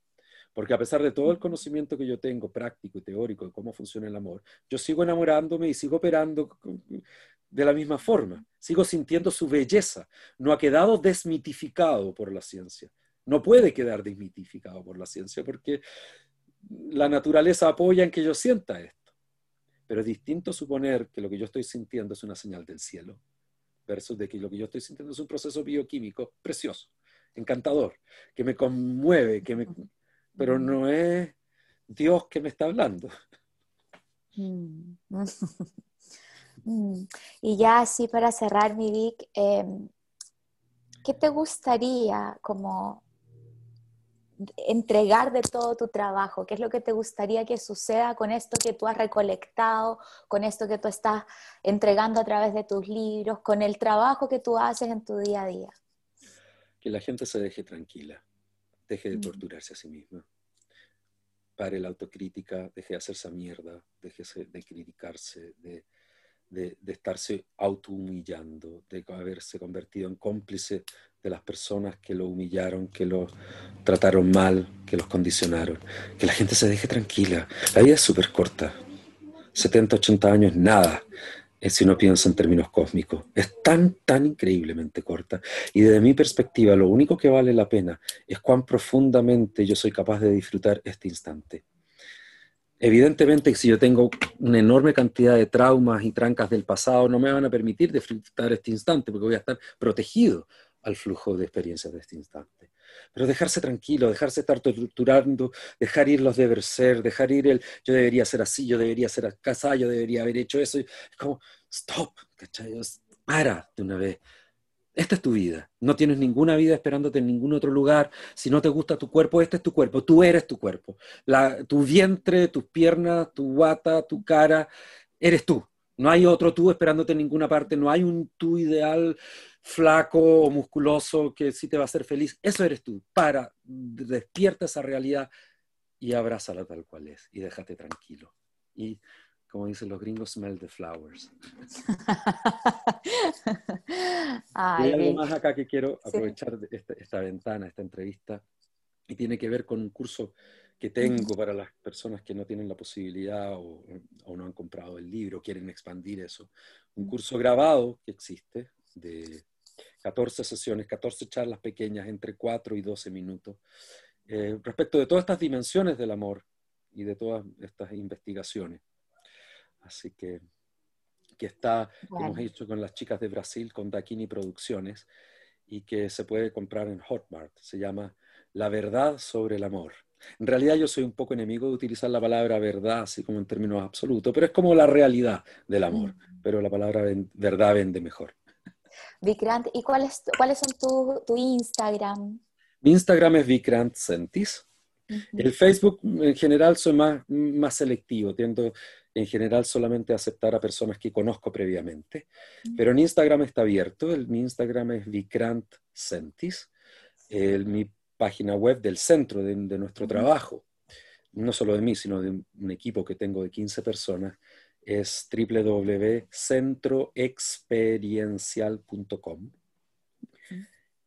porque a pesar de todo el conocimiento que yo tengo práctico y teórico de cómo funciona el amor, yo sigo enamorándome y sigo operando de la misma forma, sigo sintiendo su belleza, no ha quedado desmitificado por la ciencia, no puede quedar desmitificado por la ciencia porque la naturaleza apoya en que yo sienta esto, pero es distinto suponer que lo que yo estoy sintiendo es una señal del cielo versus de que lo que yo estoy sintiendo es un proceso bioquímico precioso, encantador, que me conmueve, que me, pero no es Dios que me está hablando. Mm. Mm, y ya así para cerrar, mi Vic, em, ¿qué te gustaría como entregar de todo tu trabajo? ¿Qué es lo que te gustaría que suceda con esto que tú has recolectado, con esto que tú estás entregando a través de tus libros, con el trabajo que tú haces en tu día a día? Que la gente se deje tranquila, deje de mm. torturarse a sí misma, pare la autocrítica, deje de hacerse mierda, deje de criticarse, de, de, de estarse autohumillando, de haberse convertido en cómplice de las personas que lo humillaron, que lo trataron mal, que los condicionaron. Que la gente se deje tranquila. La vida es súper corta. 70, 80 años, nada. Es si no piensa en términos cósmicos. Es tan, tan increíblemente corta. Y desde mi perspectiva, lo único que vale la pena es cuán profundamente yo soy capaz de disfrutar este instante. Evidentemente, si yo tengo una enorme cantidad de traumas y trancas del pasado, no me van a permitir disfrutar este instante porque voy a estar protegido al flujo de experiencias de este instante. Pero dejarse tranquilo, dejarse estar torturando, dejar ir los deber ser, dejar ir el yo debería ser así, yo debería ser casado, yo debería haber hecho eso. Es como, stop, ¿cachai? Para de una vez. Esta es tu vida. No tienes ninguna vida esperándote en ningún otro lugar. Si no te gusta tu cuerpo, este es tu cuerpo. Tú eres tu cuerpo. Tu vientre, tus piernas, tu guata, tu cara, eres tú. No hay otro tú esperándote en ninguna parte. No hay un tú ideal flaco o musculoso que sí te va a hacer feliz. Eso eres tú. Para, despierta esa realidad y abrázala tal cual es y déjate tranquilo. Y como dicen los gringos, smell the flowers. Hay algo más acá que quiero aprovechar esta, esta, ventana, esta entrevista, y tiene que ver con un curso que tengo para las personas que no tienen la posibilidad o, o no han comprado el libro, quieren expandir eso. Un curso grabado que existe de 14 sesiones, 14 charlas pequeñas entre 4 y 12 minutos, eh, respecto de todas estas dimensiones del amor y de todas estas investigaciones. Así que, que está, que hemos hecho con las chicas de Brasil, con Daquini Producciones, y que se puede comprar en Hotmart. Se llama La verdad sobre el amor. En realidad yo soy un poco enemigo de utilizar la palabra verdad así como en términos absolutos, pero es como la realidad del amor. Mm. Pero la palabra verdad vende mejor. Vikrant, ¿y cuáles son tu, tu, Instagram? Mi Instagram es Vikrant Sentis. El Facebook en general soy más, más selectivo, tiendo en general solamente aceptar a personas que conozco previamente, pero en Instagram está abierto, el, mi Instagram es Vikrant Sentis, mi página web del centro de, de nuestro trabajo, no solo de mí, sino de un equipo que tengo de 15 personas, es www.centroexperiencial.com.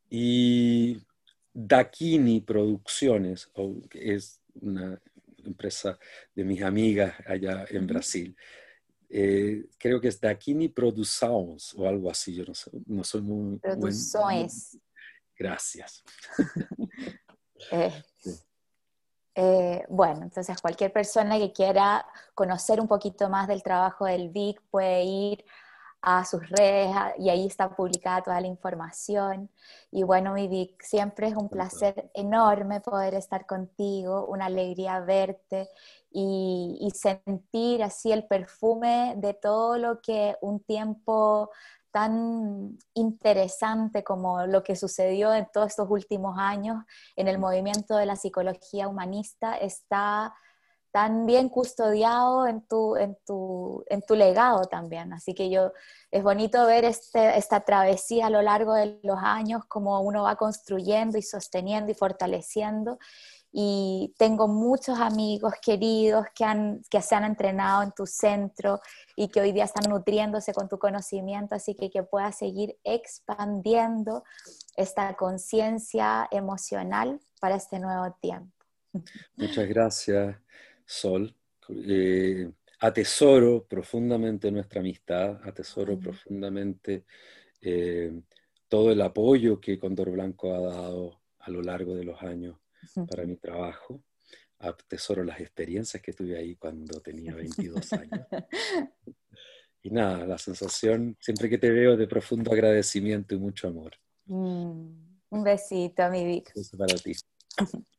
Y Dakini Producciones, es una empresa de mis amigas allá en Brasil. Eh, creo que es Dakini Productions o algo así, yo no, sé, no soy muy... Producciones. Gracias. eh, eh, bueno, entonces cualquier persona que quiera conocer un poquito más del trabajo del VIC puede ir a sus redes y ahí está publicada toda la información. Y bueno, mi Vic, siempre es un placer enorme poder estar contigo, una alegría verte y, y sentir así el perfume de todo lo que un tiempo tan interesante como lo que sucedió en todos estos últimos años en el movimiento de la psicología humanista está tan bien custodiado en tu, en tu, en tu legado también. Así que yo, es bonito ver este, esta travesía a lo largo de los años, como uno va construyendo y sosteniendo y fortaleciendo y tengo muchos amigos queridos que, han, que se han entrenado en tu centro y que hoy día están nutriéndose con tu conocimiento, así que que puedas seguir expandiendo esta conciencia emocional para este nuevo tiempo. Muchas gracias, Sol. Eh, atesoro profundamente nuestra amistad, atesoro profundamente eh, todo el apoyo que Condor Blanco ha dado a lo largo de los años para mi trabajo. Atesoro las experiencias que tuve ahí cuando tenía 22 años. Y nada, la sensación, siempre que te veo, de profundo agradecimiento y mucho amor. Mm, un besito, mi Vic. Eso para ti.